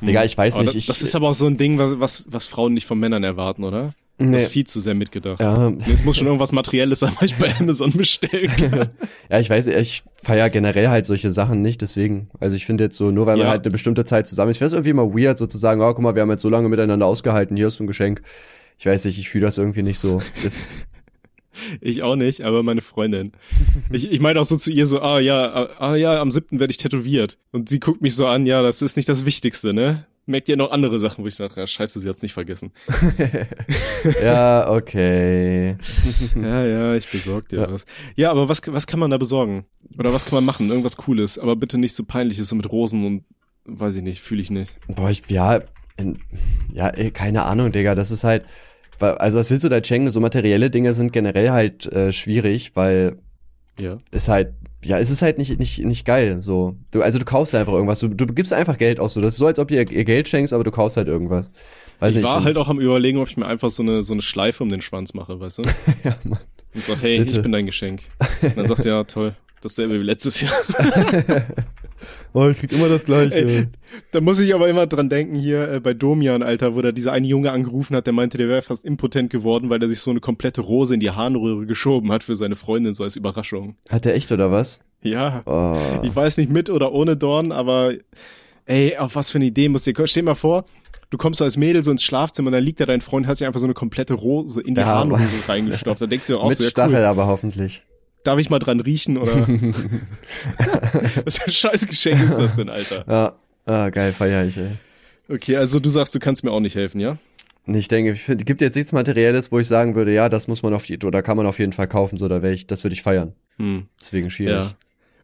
Digga, ich weiß Hm. Aber nicht, das, ich, das ist aber auch so ein Ding, was, was, was Frauen nicht von Männern erwarten, oder? Das nee, ist viel zu sehr mitgedacht. ja, Nee, Es muss schon irgendwas Materielles sein, was ich bei Amazon bestellen kann. (laughs) ja, ich weiß, ich feier generell halt solche Sachen nicht, deswegen, also ich finde jetzt so, nur weil man Ja. halt eine bestimmte Zeit zusammen ist, ich weiß irgendwie immer weird sozusagen, oh, guck mal, wir haben jetzt so lange miteinander ausgehalten, hier ist ein Geschenk. Ich weiß nicht, ich fühle das irgendwie nicht so. Das, (laughs) Ich auch nicht, aber meine Freundin. Ich, ich meine auch so zu ihr so, ah ja, ah ja, am siebten werde ich tätowiert. Und sie guckt mich so an, ja, das ist nicht das Wichtigste, ne? Merkt ihr noch andere Sachen, wo ich dachte, ja, scheiße, sie hat's nicht vergessen. (laughs) ja, okay. (laughs) Ja, ja, ich besorg dir Ja. was. Ja, aber was, was kann man da besorgen? Oder was kann man machen? Irgendwas Cooles, aber bitte nicht so peinliches, so mit Rosen und weiß ich nicht, fühle ich nicht. Boah, ich, ja, ja, ey, keine Ahnung, Digga, das ist halt, also was willst du da schenken? So materielle Dinge sind generell halt äh, schwierig, weil Ja. es halt, ja, es ist halt nicht, nicht, nicht geil, so. Du, also du kaufst einfach irgendwas, du, du gibst einfach Geld aus, so. Das ist so, als ob du ihr, ihr Geld schenkst, aber du kaufst halt irgendwas. Weiß ich nicht, war halt auch am überlegen, ob ich mir einfach so eine, so eine Schleife um den Schwanz mache, weißt du? (laughs) ja, Mann. Und sag, hey, Bitte. ich bin dein Geschenk. (laughs) Und dann sagst du, ja, toll. Dasselbe wie letztes Jahr. (laughs) Oh, ich krieg immer das Gleiche. Ey, da muss ich aber immer dran denken hier äh, bei Domian, Alter, wo da dieser eine Junge angerufen hat, der meinte, der wäre fast impotent geworden, weil er sich so eine komplette Rose in die Harnröhre geschoben hat für seine Freundin, so als Überraschung. Hat der echt oder was? Ja, Oh. ich weiß nicht mit oder ohne Dorn, aber ey, auf was für eine Idee muss dir, stell dir mal vor, du kommst so als Mädel so ins Schlafzimmer und dann liegt da dein Freund, hat sich einfach so eine komplette Rose in die Ja, Harnröhre reingestopft. Da denkst du auch (laughs) Mit so, ja, Stachel cool, aber hoffentlich. Darf ich mal dran riechen oder (laughs) (laughs) was für ein scheiß Geschenk ist das denn, Alter? Ja, ah, geil, feier ich, ey. Okay, also du sagst, du kannst mir auch nicht helfen, ja? Ich denke, ich find, gibt jetzt nichts Materielles, wo ich sagen würde, ja, das muss man auf die, oder kann man auf jeden Fall kaufen, so, da wäre ich, das würde ich feiern. Hm. Deswegen schwierig. Ja.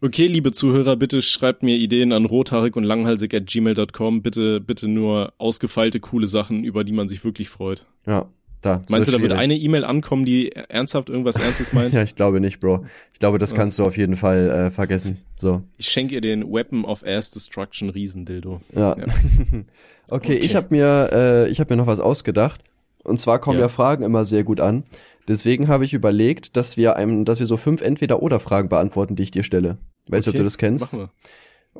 Okay, liebe Zuhörer, bitte schreibt mir Ideen an rothaarig und langhalsig at gmail.com. Bitte, bitte nur ausgefeilte, coole Sachen, über die man sich wirklich freut. Ja, da. Meinst du, da wird eine E-Mail ankommen, die ernsthaft irgendwas Ernstes meint? (laughs) Ja, ich glaube nicht, Bro. Ich glaube, das Ja. kannst du auf jeden Fall äh, vergessen. So, Ich schenke ihr den Weapon of Ass Destruction Riesendildo. ja. Ja. okay, (laughs) Okay. ich habe mir, äh, ich habe mir noch was ausgedacht. Und zwar kommen Ja. ja. Fragen immer sehr gut an. Deswegen habe ich überlegt, dass wir einem, dass wir so fünf Entweder-Oder-Fragen beantworten, die ich dir stelle. Weißt du, ob Okay, du das kennst? Machen wir.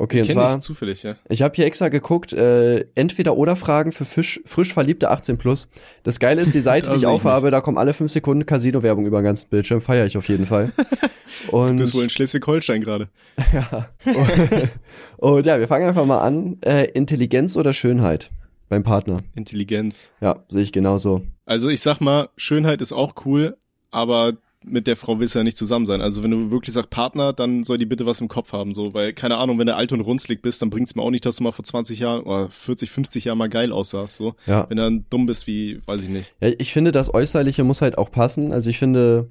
Okay, und zwar, ich zufällig, ja. ich habe hier extra geguckt, äh, Entweder-Oder-Fragen für Fisch, frisch Verliebte 18 plus. Das Geile ist, die Seite, die (laughs) ich seh ich aufhabe, da kommen alle fünf Sekunden Casino-Werbung über den ganzen Bildschirm. Feier ich auf jeden Fall. (laughs) Und Du bist wohl in Schleswig-Holstein gerade. (laughs) ja. Und, und ja, wir fangen einfach mal an. Äh, Intelligenz oder Schönheit? beim Partner. Intelligenz. Ja, sehe ich genauso. Also ich sag mal, Schönheit ist auch cool, aber mit der Frau willst du ja nicht zusammen sein. Also wenn du wirklich sagst Partner, dann soll die bitte was im Kopf haben, so, weil keine Ahnung, wenn du alt und runzlig bist, dann bringt's mir auch nicht, dass du mal vor 20 Jahren oder 40, 50 Jahren mal geil aussahst, so. Ja. Wenn du dann dumm bist wie, weiß ich nicht. Ja, ich finde, das Äußerliche muss halt auch passen. Also ich finde,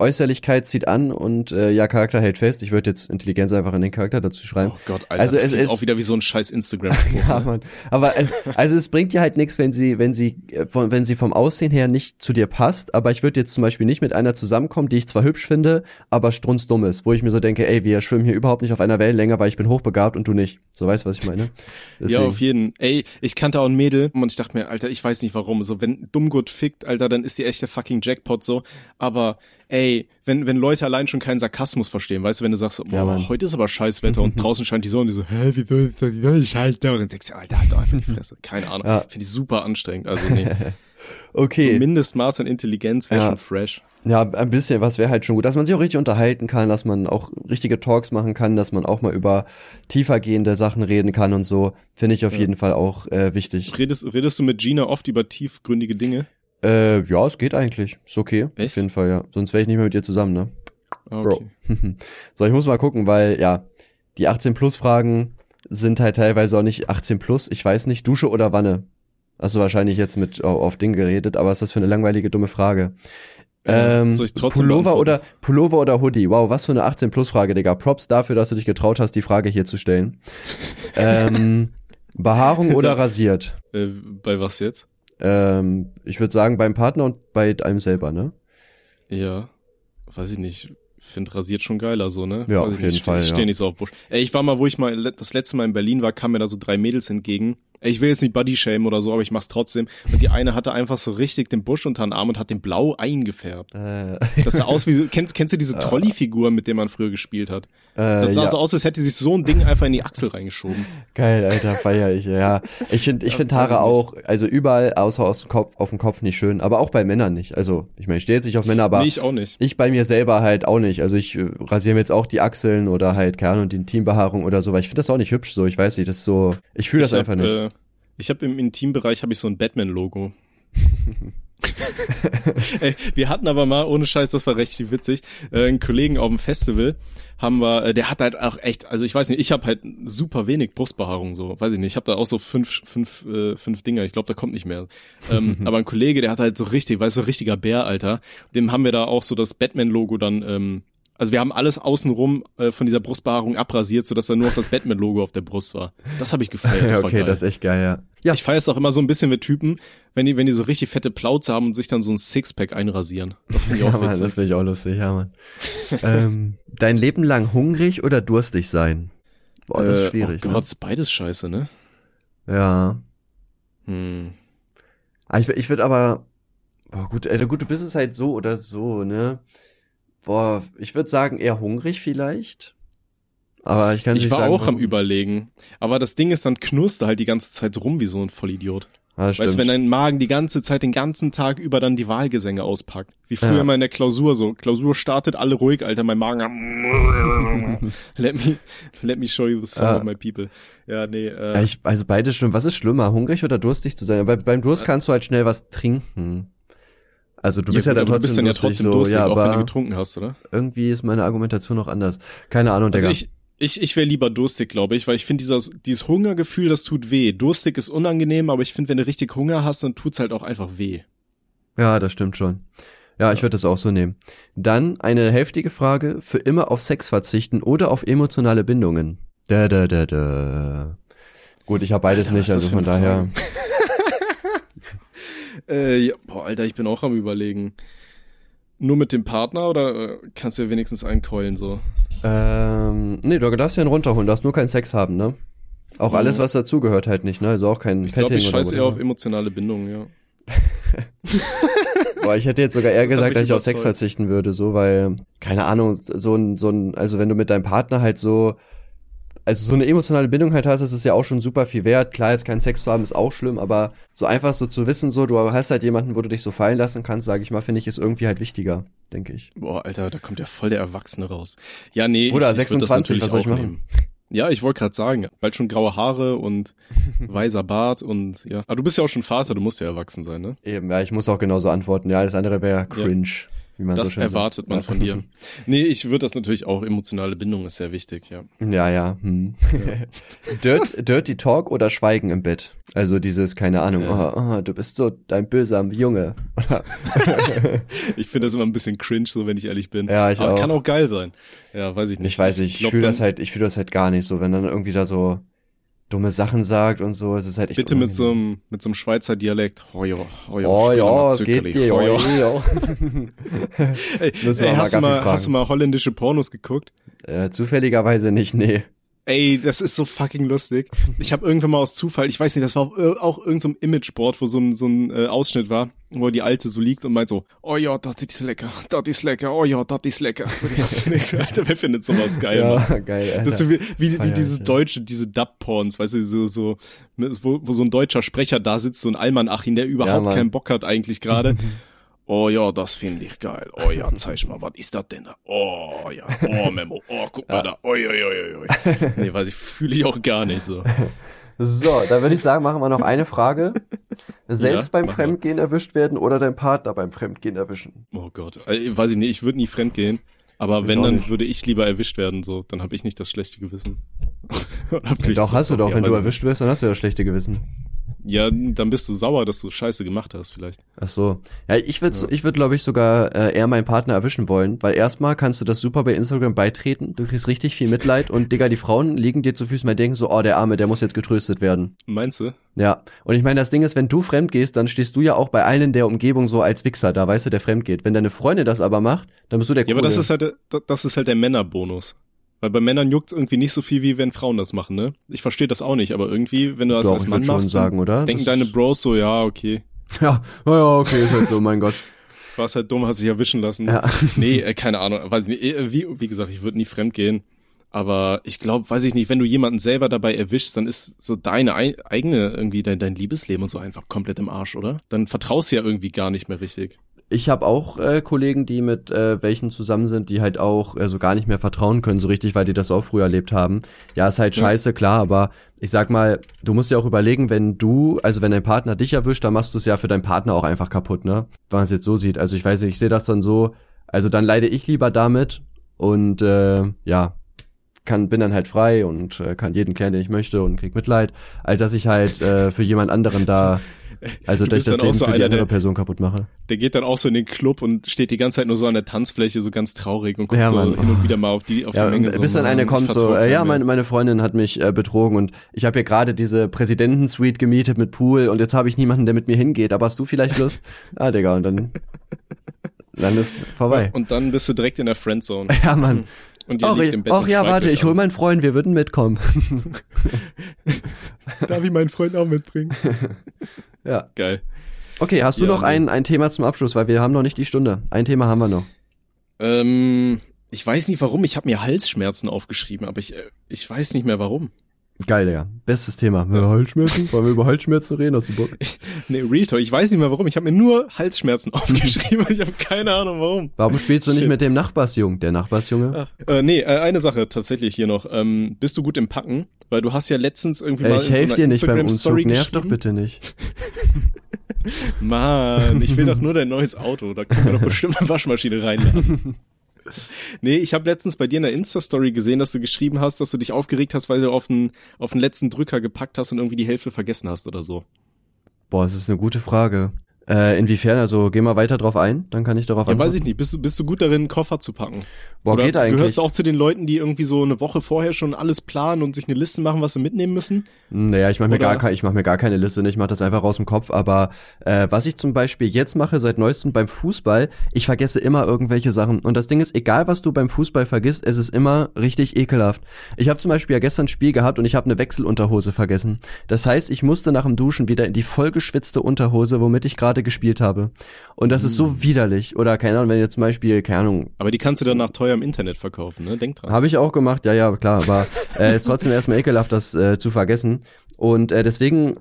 Äußerlichkeit zieht an und äh, ja, Charakter hält fest. Ich würde jetzt Intelligenz einfach in den Charakter dazu schreiben. Oh Gott, Alter, Also das es ist- auch wieder wie so ein scheiß Instagram-Spruch. (laughs) Ja, ne? Mann. Aber es, also es bringt dir halt nichts, wenn sie, wenn sie, äh, von, wenn sie vom Aussehen her nicht zu dir passt. Aber ich würde jetzt zum Beispiel nicht mit einer zusammenkommen, die ich zwar hübsch finde, aber strunzdumm ist, wo ich mir so denke, ey, wir schwimmen hier überhaupt nicht auf einer Wellenlänge, weil ich bin hochbegabt und du nicht. So weißt du, was ich meine? (laughs) Ja, Deswegen. auf jeden. Ey, ich kannte auch ein Mädel und ich dachte mir, Alter, ich weiß nicht warum. So, wenn Dummgut fickt, Alter, dann ist die echte fucking Jackpot so. Aber, ey, wenn, wenn Leute allein schon keinen Sarkasmus verstehen, weißt du, wenn du sagst, boah, Ja, heute ist aber scheiß Wetter und (laughs) draußen scheint die Sonne, die so, hä, wieso ist das ist scheiß da? Und dann denkst du, Alter, halt doch einfach die Fresse. Keine Ahnung. Ja. Finde ich super anstrengend. Also, nee. (laughs) okay. So Mindestmaß an Intelligenz wäre Ja. schon fresh. Ja, ein bisschen was wäre halt schon gut, dass man sich auch richtig unterhalten kann, dass man auch richtige Talks machen kann, dass man auch mal über tiefergehende Sachen reden kann und so, finde ich auf Ja. jeden Fall auch äh, wichtig. Redest, redest du mit Gina oft über tiefgründige Dinge? Äh, ja, es geht eigentlich. Ist okay. Echt? Auf jeden Fall, ja. Sonst wäre ich nicht mehr mit dir zusammen, ne? Ah, Bro. (laughs) so, ich muss mal gucken, weil, ja, die 18 Plus Fragen sind halt teilweise auch nicht 18 Plus. Ich weiß nicht, Dusche oder Wanne? Hast du wahrscheinlich jetzt mit auf, auf Ding geredet, aber was ist das für eine langweilige, dumme Frage? Äh, Ähm, soll ich trotzdem Pullover oder Pullover oder Hoodie? Wow, was für eine 18 Plus Frage, Digga. Props dafür, dass du dich getraut hast, die Frage hier zu stellen. (laughs) ähm, Behaarung oder (laughs) rasiert? Äh, bei was jetzt? Ähm, ich würde sagen beim Partner und bei einem selber, ne? Ja, weiß ich nicht. Find rasiert schon geiler so, ne? Ja, Weiß auf ich jeden nicht, Fall, Ich ja. stehe nicht so auf Busch. Ey, ich war mal, wo ich mal das letzte Mal in Berlin war, kamen mir da so drei Mädels entgegen. Ich will jetzt nicht Body Shame oder so, aber ich mach's trotzdem. Und die eine hatte einfach so richtig den Busch unter den Arm und hat den blau eingefärbt. Äh, Das sah aus wie so, (laughs) kennst, kennst du diese Trolley-Figur, mit der man früher gespielt hat? äh, Das sah ja. so aus, als hätte sie sich so ein Ding einfach in die Achsel reingeschoben. Geil, Alter, feier ich, ja. Ich finde ich find Haare auch, also überall außer aus dem Kopf, auf dem Kopf nicht schön, aber auch bei Männern nicht. Also, ich meine, ich stehe jetzt nicht auf Männer, aber nee, ich auch nicht. ich bei mir selber halt auch nicht. Also ich äh, rasiere mir jetzt auch die Achseln oder halt, keine Ahnung, die Intimbehaarung oder so, weil ich finde das auch nicht hübsch so, ich weiß nicht, das ist so, ich fühle das ich einfach hab, nicht. Äh, ich habe im Intimbereich habe ich so ein Batman-Logo. (laughs) Ey, wir hatten aber mal, ohne Scheiß, das war richtig witzig, äh, einen Kollegen auf dem Festival, haben wir, äh, der hat halt auch echt, also ich weiß nicht, ich habe halt super wenig Brustbehaarung, so, weiß ich nicht, ich habe da auch so fünf, fünf, äh, fünf Dinger, ich glaube, da kommt nicht mehr. Ähm, (laughs) aber ein Kollege, der hat halt so richtig, weißt du, so richtiger Bär, Alter, dem haben wir da auch so das Batman-Logo dann, ähm, also wir haben alles außenrum äh, von dieser Brustbehaarung abrasiert, sodass da nur noch das Batman-Logo auf der Brust war. Das habe ich gefeiert, das ja, okay, das ist echt geil, ja. Ja, Ich feiere es auch immer so ein bisschen mit Typen, wenn die, wenn die so richtig fette Plauze haben und sich dann so ein Sixpack einrasieren. Das finde ich (laughs) ja auch Mann, witzig. das finde ich auch lustig, ja, Mann. ähm, dein Leben lang hungrig oder durstig sein? Boah, das ist Äh, schwierig, Oh Gott, ist beides scheiße, ne? ne? Ja. Hm. Ah, Ich, ich würde aber, boah, gut, äh, gut, du bist es halt so oder so, ne? Boah, ich würde sagen eher hungrig vielleicht. Aber ich kann Ich nicht war sagen, auch am. Überlegen. Aber das Ding ist, dann knurst du halt die ganze Zeit rum wie so ein Vollidiot. Ah, Weißt du, wenn dein Magen die ganze Zeit, den ganzen Tag über dann die Wahlgesänge auspackt. Wie früher Ja. mal in der Klausur so. Klausur startet, alle ruhig, Alter, mein Magen. (laughs) let me, let me show you the song Ja. of my people. Ja, nee, äh, ja, ich, also beides schlimm. Was ist schlimmer, hungrig oder durstig zu sein? Weil beim Durst kannst du halt schnell was trinken. Also du bist ja, gut, dann aber trotzdem, bist dann ja durstig, trotzdem so, durstig, ja, auch wenn du getrunken hast, oder? irgendwie ist meine Argumentation noch anders. Keine Ahnung, Also Digga. ich, ich, ich wäre lieber durstig, glaube ich, weil ich finde, dieses, dieses Hungergefühl, das tut weh. Durstig ist unangenehm, aber ich finde, wenn du richtig Hunger hast, dann tut's halt auch einfach weh. Ja, das stimmt schon. Ja, ich würde das auch so nehmen. Dann eine heftige Frage, für immer auf Sex verzichten oder auf emotionale Bindungen. Da, da, da, da. Gut, ich habe beides Alter, nicht, also von daher. (laughs) Äh, ja, boah, Alter, ich bin auch am überlegen. Nur mit dem Partner oder äh, kannst du ja wenigstens einkeulen so? Ähm, nee, du darfst ja einen runterholen, du darfst nur keinen Sex haben, ne? Auch Mhm. alles, was dazugehört halt nicht, ne? Also auch kein Ich glaube, ich scheiße eher auf whatever. emotionale Bindungen, ja. (laughs) Boah, ich hätte jetzt sogar eher Das gesagt, dass ich auf Sex verzichten würde, so, weil, keine Ahnung, so ein, so ein, also wenn du mit deinem Partner halt so, also so eine emotionale Bindung halt hast, das ist ja auch schon super viel wert. Klar, jetzt keinen Sex zu haben, ist auch schlimm, aber so einfach so zu wissen, so, du hast halt jemanden, wo du dich so fallen lassen kannst, sage ich mal, finde ich, ist irgendwie halt wichtiger, denke ich. Boah, Alter, da kommt ja voll der Erwachsene raus. Ja, nee, Bruder, ich, ich würd das 26, natürlich was soll ich machen? nehmen. Ja, ich wollte gerade sagen, bald schon graue Haare und (laughs) weißer Bart und ja. Aber du bist ja auch schon Vater, du musst ja erwachsen sein, ne? Eben, ja, ich muss auch genauso antworten. Ja, alles andere wäre cringe. Ja. Wie man das so erwartet sagt. man von dir. (laughs) Nee, ich würde das natürlich auch, emotionale Bindung ist sehr wichtig, ja. Ja, ja. Hm. ja. (laughs) Dirt, Dirty Talk oder Schweigen im Bett? Also dieses, keine Ahnung, ja. oh, oh, du bist so dein böser Junge. (laughs) ich finde das immer ein bisschen cringe, so wenn ich ehrlich bin. Ja, ich Aber auch. kann auch geil sein. Ja, weiß ich nicht. Ich weiß, ich, ich fühle das halt, ich fühle das halt gar nicht so, wenn dann irgendwie da so dumme Sachen sagt und so, es ist halt echt Bitte mit so einem mit so einem Schweizer Dialekt. Oh ja, oh ja, oh, ja es geht dir. Oh, ja. (laughs) ey, ey, hast, du mal, hast du mal holländische Pornos geguckt? Äh, zufälligerweise nicht, nee. Ey, das ist so fucking lustig. Ich habe irgendwann mal aus Zufall, ich weiß nicht, das war auch irgendein so Imageboard, wo so ein, so ein äh, Ausschnitt war, wo die Alte so liegt und meint so, oh ja, das ist lecker, das ist lecker, oh ja, das ist lecker. (laughs) Alter, wer findet sowas geil? Ja, Mann? geil. Alter. Das ist wie, wie, wie dieses deutsche, diese Dub-Porns, weißt du, so, so wo, wo so ein deutscher Sprecher da sitzt, so ein Alman-Achin, der überhaupt ja, keinen Bock hat eigentlich gerade. (laughs) Oh ja, das finde ich geil. Oh ja, zeig mal, was ist das denn da? Oh ja, oh (laughs) Memo, oh guck mal ja. da. Oi, oi, oi, oi. (laughs) Nee, weiß ich, fühle ich auch gar nicht so. So, da würde ich sagen, machen wir noch eine Frage. Selbst ja, beim Fremdgehen wir. erwischt werden oder dein Partner beim Fremdgehen erwischen? Oh Gott, also, weiß ich nicht, ich würde nie fremdgehen. Aber ich wenn, dann nicht. würde ich lieber erwischt werden, so. Dann habe ich nicht das schlechte Gewissen. (laughs) doch, hast du doch. Wenn du erwischt wirst, dann hast du ja das schlechte Gewissen. Ja, dann bist du sauer, dass du Scheiße gemacht hast, vielleicht. Ach so. Ja, ich würde, ja. ich würde, glaube ich, sogar äh, eher meinen Partner erwischen wollen, weil erstmal kannst du das super bei Instagram beitreten. Du kriegst richtig viel Mitleid und Digga, die Frauen liegen dir zu Füßen, mal denken so, oh, der Arme, der muss jetzt getröstet werden. Meinst du? Ja. Und ich meine, das Ding ist, wenn du fremd gehst, dann stehst du ja auch bei allen in der Umgebung so als Wichser da, weißt du, der fremd geht. Wenn deine Freundin das aber macht, dann bist du der Ja, aber das ist halt, das ist halt der Männerbonus. Weil bei Männern juckt's irgendwie nicht so viel, wie wenn Frauen das machen, ne? Ich verstehe das auch nicht, aber irgendwie, wenn du das Doch, als Mann machst, sagen, oder? denken das deine Bros so, ja, okay. (laughs) Ja, ja, okay, ist halt so, mein Gott. (laughs) War's halt dumm, hast dich erwischen lassen. Ja. (laughs) Nee, äh, keine Ahnung, weiß nicht. Äh, Wie, wie gesagt, ich würde nie fremd gehen. Aber ich glaube, weiß ich nicht, wenn du jemanden selber dabei erwischst, dann ist so deine eigene, irgendwie dein, dein Liebesleben und so einfach komplett im Arsch, oder? Dann vertraust du ja irgendwie gar nicht mehr richtig ich habe auch äh, Kollegen, die mit äh, welchen zusammen sind, die halt auch äh, so gar nicht mehr vertrauen können, so richtig, weil die das auch früher erlebt haben. Ja, ist halt ja. scheiße, klar, aber ich sag mal, du musst dir auch überlegen, wenn du, also wenn dein Partner dich erwischt, dann machst du es ja für deinen Partner auch einfach kaputt, ne? Wenn man es jetzt so sieht. Also ich weiß nicht, ich sehe das dann so, also dann leide ich lieber damit und äh, ja, kann, bin dann halt frei und äh, kann jeden klären, den ich möchte und krieg Mitleid, als dass ich halt äh, für jemand anderen (laughs) da also, dass ich das Leben so für die andere der, Person kaputt mache. Der geht dann auch so in den Club und steht die ganze Zeit nur so an der Tanzfläche, so ganz traurig und guckt ja, so hin und wieder mal auf die, auf ja, die Menge. So, bis dann eine kommt so, äh, ja, meine, meine Freundin hat mich äh, betrogen und ich habe hier gerade diese Präsidentensuite gemietet mit Pool und jetzt habe ich niemanden, der mit mir hingeht. Aber hast du vielleicht Lust? (laughs) ah, Digga, und dann, dann ist vorbei. Und dann bist du direkt in der Friendzone. (laughs) Ja, Mann. Und ihr Och, liegt im Bett och ja, warte, ich hol meinen Freund, wir würden mitkommen. (laughs) Darf ich meinen Freund auch mitbringen? Ja. Geil. Okay, hast du Ja, noch ein, ein Thema zum Abschluss, weil wir haben noch nicht die Stunde. Ein Thema haben wir noch. Ähm, ich weiß nicht warum, ich habe mir Halsschmerzen aufgeschrieben, aber ich, äh, ich weiß nicht mehr warum. Geil, Digga. Bestes Thema. Ja. Halsschmerzen? (laughs) Wollen wir über Halsschmerzen reden? Hast du Bock? Nee, Real Talk, ich weiß nicht mehr warum, ich habe mir nur Halsschmerzen (laughs) aufgeschrieben ich habe keine Ahnung warum. Warum spielst du nicht Shit. mit dem Nachbarsjungen? Der Nachbarsjunge? Ah, äh, nee, äh, eine Sache tatsächlich hier noch. Ähm, bist du gut im Packen? Weil du hast ja letztens irgendwie Ey, mal ich so helfe einer dir nicht beim Umzug. Nerv doch bitte nicht. (laughs) Mann, ich will doch nur dein neues Auto. Da können wir doch bestimmt eine Waschmaschine reinladen. Nee, ich habe letztens bei dir in der Insta-Story gesehen, dass du geschrieben hast, dass du dich aufgeregt hast, weil du auf den, auf den letzten Drücker gepackt hast und irgendwie die Hälfte vergessen hast oder so. Boah, das ist eine gute Frage. Äh, inwiefern? Also geh mal weiter drauf ein, dann kann ich darauf Ja, antworten. weiß ich nicht. Bist du, bist du gut darin, einen Koffer zu packen? Boah, Oder geht eigentlich. gehörst du auch zu den Leuten, die irgendwie so eine Woche vorher schon alles planen und sich eine Liste machen, was sie mitnehmen müssen? Naja, ich mache mir, gar ich mach mir gar keine Liste, ne? ich mache das einfach aus dem Kopf. Aber äh, was ich zum Beispiel jetzt mache, seit neuestem beim Fußball, ich vergesse immer irgendwelche Sachen. Und das Ding ist, egal was du beim Fußball vergisst, es ist immer richtig ekelhaft. Ich habe zum Beispiel ja gestern ein Spiel gehabt und ich habe eine Wechselunterhose vergessen. Das heißt, ich musste nach dem Duschen wieder in die vollgeschwitzte Unterhose, womit ich gerade gespielt habe. Und das ist so widerlich. Oder keine Ahnung, wenn ihr zum Beispiel, keine Ahnung, Aber die kannst du dann nach teuer im Internet verkaufen, ne? Denk dran. habe ich auch gemacht, ja, ja, klar, aber äh, ist trotzdem erstmal ekelhaft, das äh, zu vergessen. Und äh, deswegen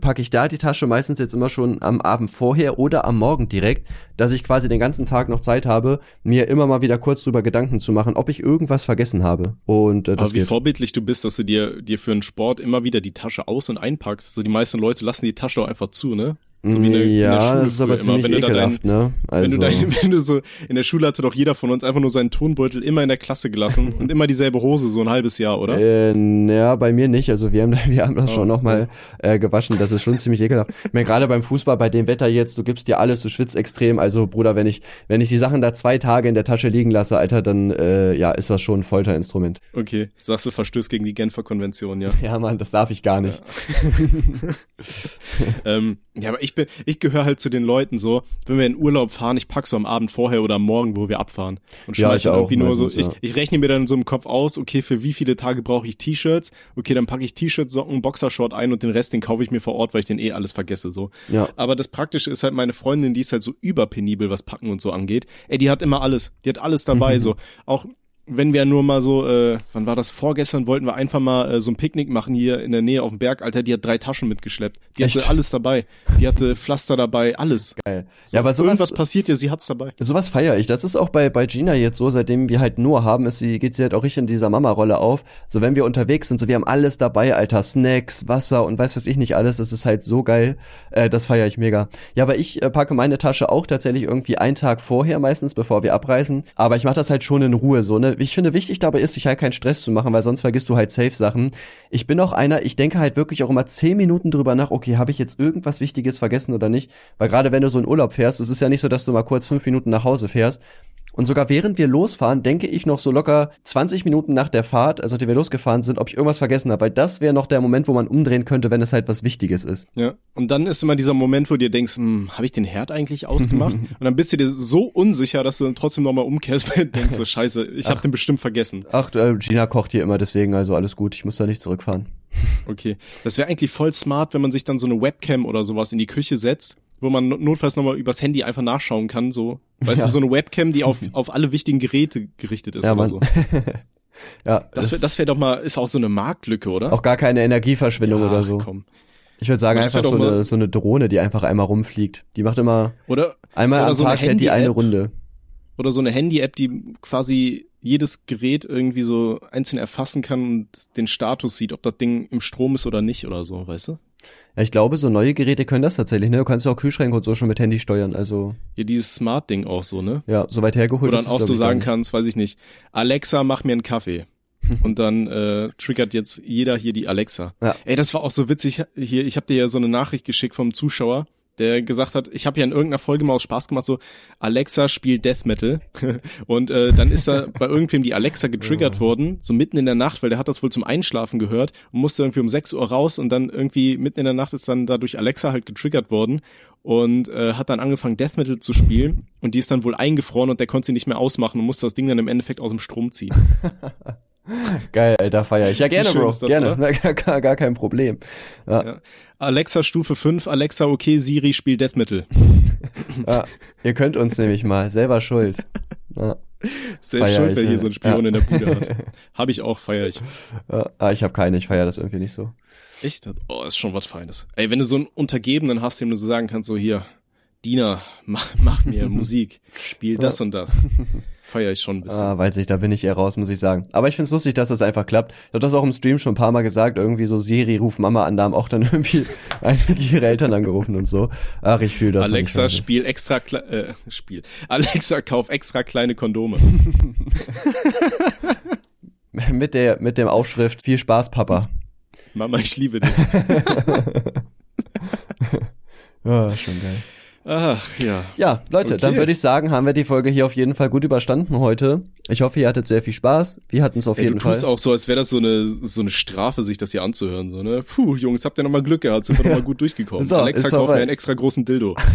packe ich da die Tasche meistens jetzt immer schon am Abend vorher oder am Morgen direkt, dass ich quasi den ganzen Tag noch Zeit habe, mir immer mal wieder kurz drüber Gedanken zu machen, ob ich irgendwas vergessen habe. Und äh, das Aber wie geht. vorbildlich du bist, dass du dir, dir für einen Sport immer wieder die Tasche aus- und einpackst. So die meisten Leute lassen die Tasche auch einfach zu, ne? So wie in der- in der ja, das ist aber immer. ziemlich Wenn ekelhaft, ne? Also, Wenn du, dein, (laughs) wenn du so, in der Schule hatte doch jeder von uns einfach nur seinen Tonbeutel immer in der Klasse gelassen und immer dieselbe Hose, so ein halbes Jahr, oder? Äh, ja, bei mir nicht. Also wir haben, (laughs) wir haben das Oh, schon noch mal äh, gewaschen. Das ist schon ziemlich ekelhaft. Ich meine, gerade beim Fußball, bei dem Wetter jetzt, du gibst dir alles, du schwitzt extrem. Also Bruder, wenn ich, wenn ich die Sachen da zwei Tage in der Tasche liegen lasse, Alter, dann äh, ja, ist das schon ein Folterinstrument. Okay, sagst du, verstößt gegen die Genfer Konvention, ja. (laughs) Ja, Mann, das darf ich gar nicht. ähm, ja, aber ich bin, ich gehöre halt zu den Leuten so, wenn wir in Urlaub fahren, ich pack so am Abend vorher oder am Morgen, wo wir abfahren. Und Ja, schmeiß ich dann auch irgendwie nur so, meistens, ich, ja. ich rechne mir dann so im Kopf aus, okay, für wie viele Tage brauche ich T-Shirts? Okay, dann packe ich T-Shirts, Socken, Boxershort ein und den Rest, den kaufe ich mir vor Ort, weil ich den eh alles vergesse, so. Ja. Aber das Praktische ist halt meine Freundin, die ist halt so überpenibel, was Packen und so angeht. Ey, die hat immer alles. Die hat alles dabei, so. Auch wenn wir nur mal so, äh, wann war das? Vorgestern wollten wir einfach mal äh, so ein Picknick machen hier in der Nähe auf dem Berg. Alter, die hat drei Taschen mitgeschleppt. Die hatte Echt? alles dabei. Die hatte Pflaster dabei, alles. Geil. So, ja, aber sowas, irgendwas passiert ja, sie hat's dabei. Sowas feiere ich. Das ist auch bei, bei Gina jetzt so, seitdem wir halt nur haben, ist sie, geht sie halt auch richtig in dieser Mama-Rolle auf. So, wenn wir unterwegs sind, so, wir haben alles dabei, Alter, Snacks, Wasser und weiß was ich nicht alles. Das ist halt so geil. Äh, das feiere ich mega. Ja, aber ich äh, packe meine Tasche auch tatsächlich irgendwie einen Tag vorher meistens, bevor wir abreisen. Aber ich mache das halt schon in Ruhe, so, ne. Ich finde, wichtig dabei ist, sich halt keinen Stress zu machen, weil sonst vergisst du halt Safe-Sachen. Ich bin auch einer, ich denke halt wirklich auch immer zehn Minuten drüber nach, okay, habe ich jetzt irgendwas Wichtiges vergessen oder nicht? Weil gerade wenn du so in Urlaub fährst, es ist ja nicht so, dass du mal kurz fünf Minuten nach Hause fährst. Und sogar während wir losfahren, denke ich noch so locker 20 Minuten nach der Fahrt, also nachdem wir losgefahren sind, ob ich irgendwas vergessen habe, weil das wäre noch der Moment, wo man umdrehen könnte, wenn es halt was Wichtiges ist. Ja. Und dann ist immer dieser Moment, wo du dir denkst, hm, habe ich den Herd eigentlich ausgemacht? (laughs) und dann bist du dir so unsicher, dass du dann trotzdem nochmal umkehrst, weil du denkst so, scheiße, ich habe den bestimmt vergessen. Ach, äh, Gina kocht hier immer deswegen, also alles gut, ich muss da nicht zurückfahren. Okay. Das wäre eigentlich voll smart, wenn man sich dann so eine Webcam oder sowas in die Küche setzt, wo man not- notfalls nochmal übers Handy einfach nachschauen kann, so. Weißt Ja. du, so eine Webcam, die auf, (laughs) auf alle wichtigen Geräte gerichtet ist Ja, oder Mann. so. (laughs) ja, Das wäre das wär doch mal, ist auch so eine Marktlücke, oder? auch gar keine Energieverschwendung Ach, oder so. Komm. Ich würde sagen, Das einfach so eine, so eine Drohne, die einfach einmal rumfliegt. Die macht immer Oder, einmal Oder am so eine Tag fährt die eine. Runde. oder so eine Handy-App, die quasi jedes Gerät irgendwie so einzeln erfassen kann und den Status sieht, ob das Ding im Strom ist oder nicht oder so, weißt du? Ja, ich glaube, so neue Geräte können das tatsächlich, ne? Du kannst ja auch Kühlschränke und so schon mit Handy steuern, also Ja, dieses Smart-Ding auch so, ne? ja, so weit hergeholt Wo ist dann auch so sagen kannst, weiß ich nicht, Alexa, mach mir einen Kaffee. (laughs) Und dann äh, triggert jetzt jeder hier die Alexa. Ja. Ey, das war auch so witzig hier. Ich habe dir ja so eine Nachricht geschickt vom Zuschauer, der gesagt hat, ich habe ja in irgendeiner Folge mal aus Spaß gemacht, so Alexa spielt Death Metal. (laughs) und äh, dann ist da bei irgendwem die Alexa getriggert worden, so mitten in der Nacht, weil der hat das wohl zum Einschlafen gehört und musste irgendwie um 6 Uhr raus und dann irgendwie mitten in der Nacht ist dann dadurch Alexa halt getriggert worden und äh, hat dann angefangen Death Metal zu spielen und die ist dann wohl eingefroren und der konnte sie nicht mehr ausmachen und musste das Ding dann im Endeffekt aus dem Strom ziehen. (laughs) Geil, Alter, feier ich. Ja, gerne, Bro, das, gerne. oder? (laughs) Gar, gar, kein Problem. Ja, Ja. Alexa Stufe 5, Alexa okay, Siri spielt Death Metal. (laughs) ja. Ihr könnt uns nämlich mal, selber schuld. Ja, Selbst schuld, ich, wer hier so einen Spion in der Bude hat. (laughs) Habe ich auch, feier ich. Ah, ich habe keine, ich feier das irgendwie nicht so. Echt? Oh, ist schon was Feines. Ey, wenn du so einen Untergebenen hast, dem du so sagen kannst, so hier, Diener, mach, mach mir Musik, spiel das und das. Feier ich schon ein bisschen. Ah, weiß ich, da bin ich eher raus, muss ich sagen. Aber ich find's lustig, dass das einfach klappt. Ich hab das auch im Stream schon ein paar Mal gesagt, irgendwie so Siri, ruf Mama an, da haben auch dann (laughs) irgendwie einige ihre Eltern angerufen und so. Ach, ich fühle das. Alexa, spiel extra, äh, Spiel. Alexa, kauf extra kleine Kondome. (laughs) Mit der, mit dem Aufschrift, viel Spaß, Papa. Mama, ich liebe dich. Ja, (laughs) schon geil. Ach, ja. Ja, Leute, dann Okay. würde ich sagen, haben wir die Folge hier auf jeden Fall gut überstanden heute. Ich hoffe, ihr hattet sehr viel Spaß. Wir hatten es auf Ey, du jeden tust Fall. auch so, als wäre das so eine, so eine Strafe, sich das hier anzuhören, so, ne? Puh, Jungs, habt ihr nochmal Glück gehabt, sind wir nochmal (laughs) gut durchgekommen. So, Alexa, ist kauf mir einen extra großen Dildo. (laughs)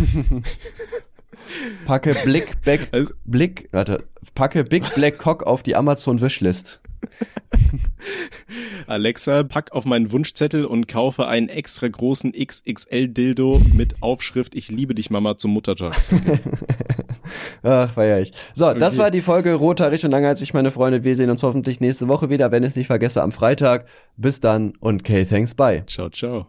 Packe Blick, Back, (laughs) Also- Blick, warte, packe Big Black Cock auf die Amazon Wishlist. (laughs) Alexa, pack auf meinen Wunschzettel und kaufe einen extra großen XXL-Dildo mit Aufschrift Ich liebe dich, Mama, zum Muttertag. (laughs) Ach, feier ich. So, das Okay. war die Folge Roter Rich und Langherzig, meine Freunde. Wir sehen uns hoffentlich nächste Woche wieder, wenn ich es nicht vergesse, am Freitag. Bis dann und K, thanks, bye. Ciao, ciao.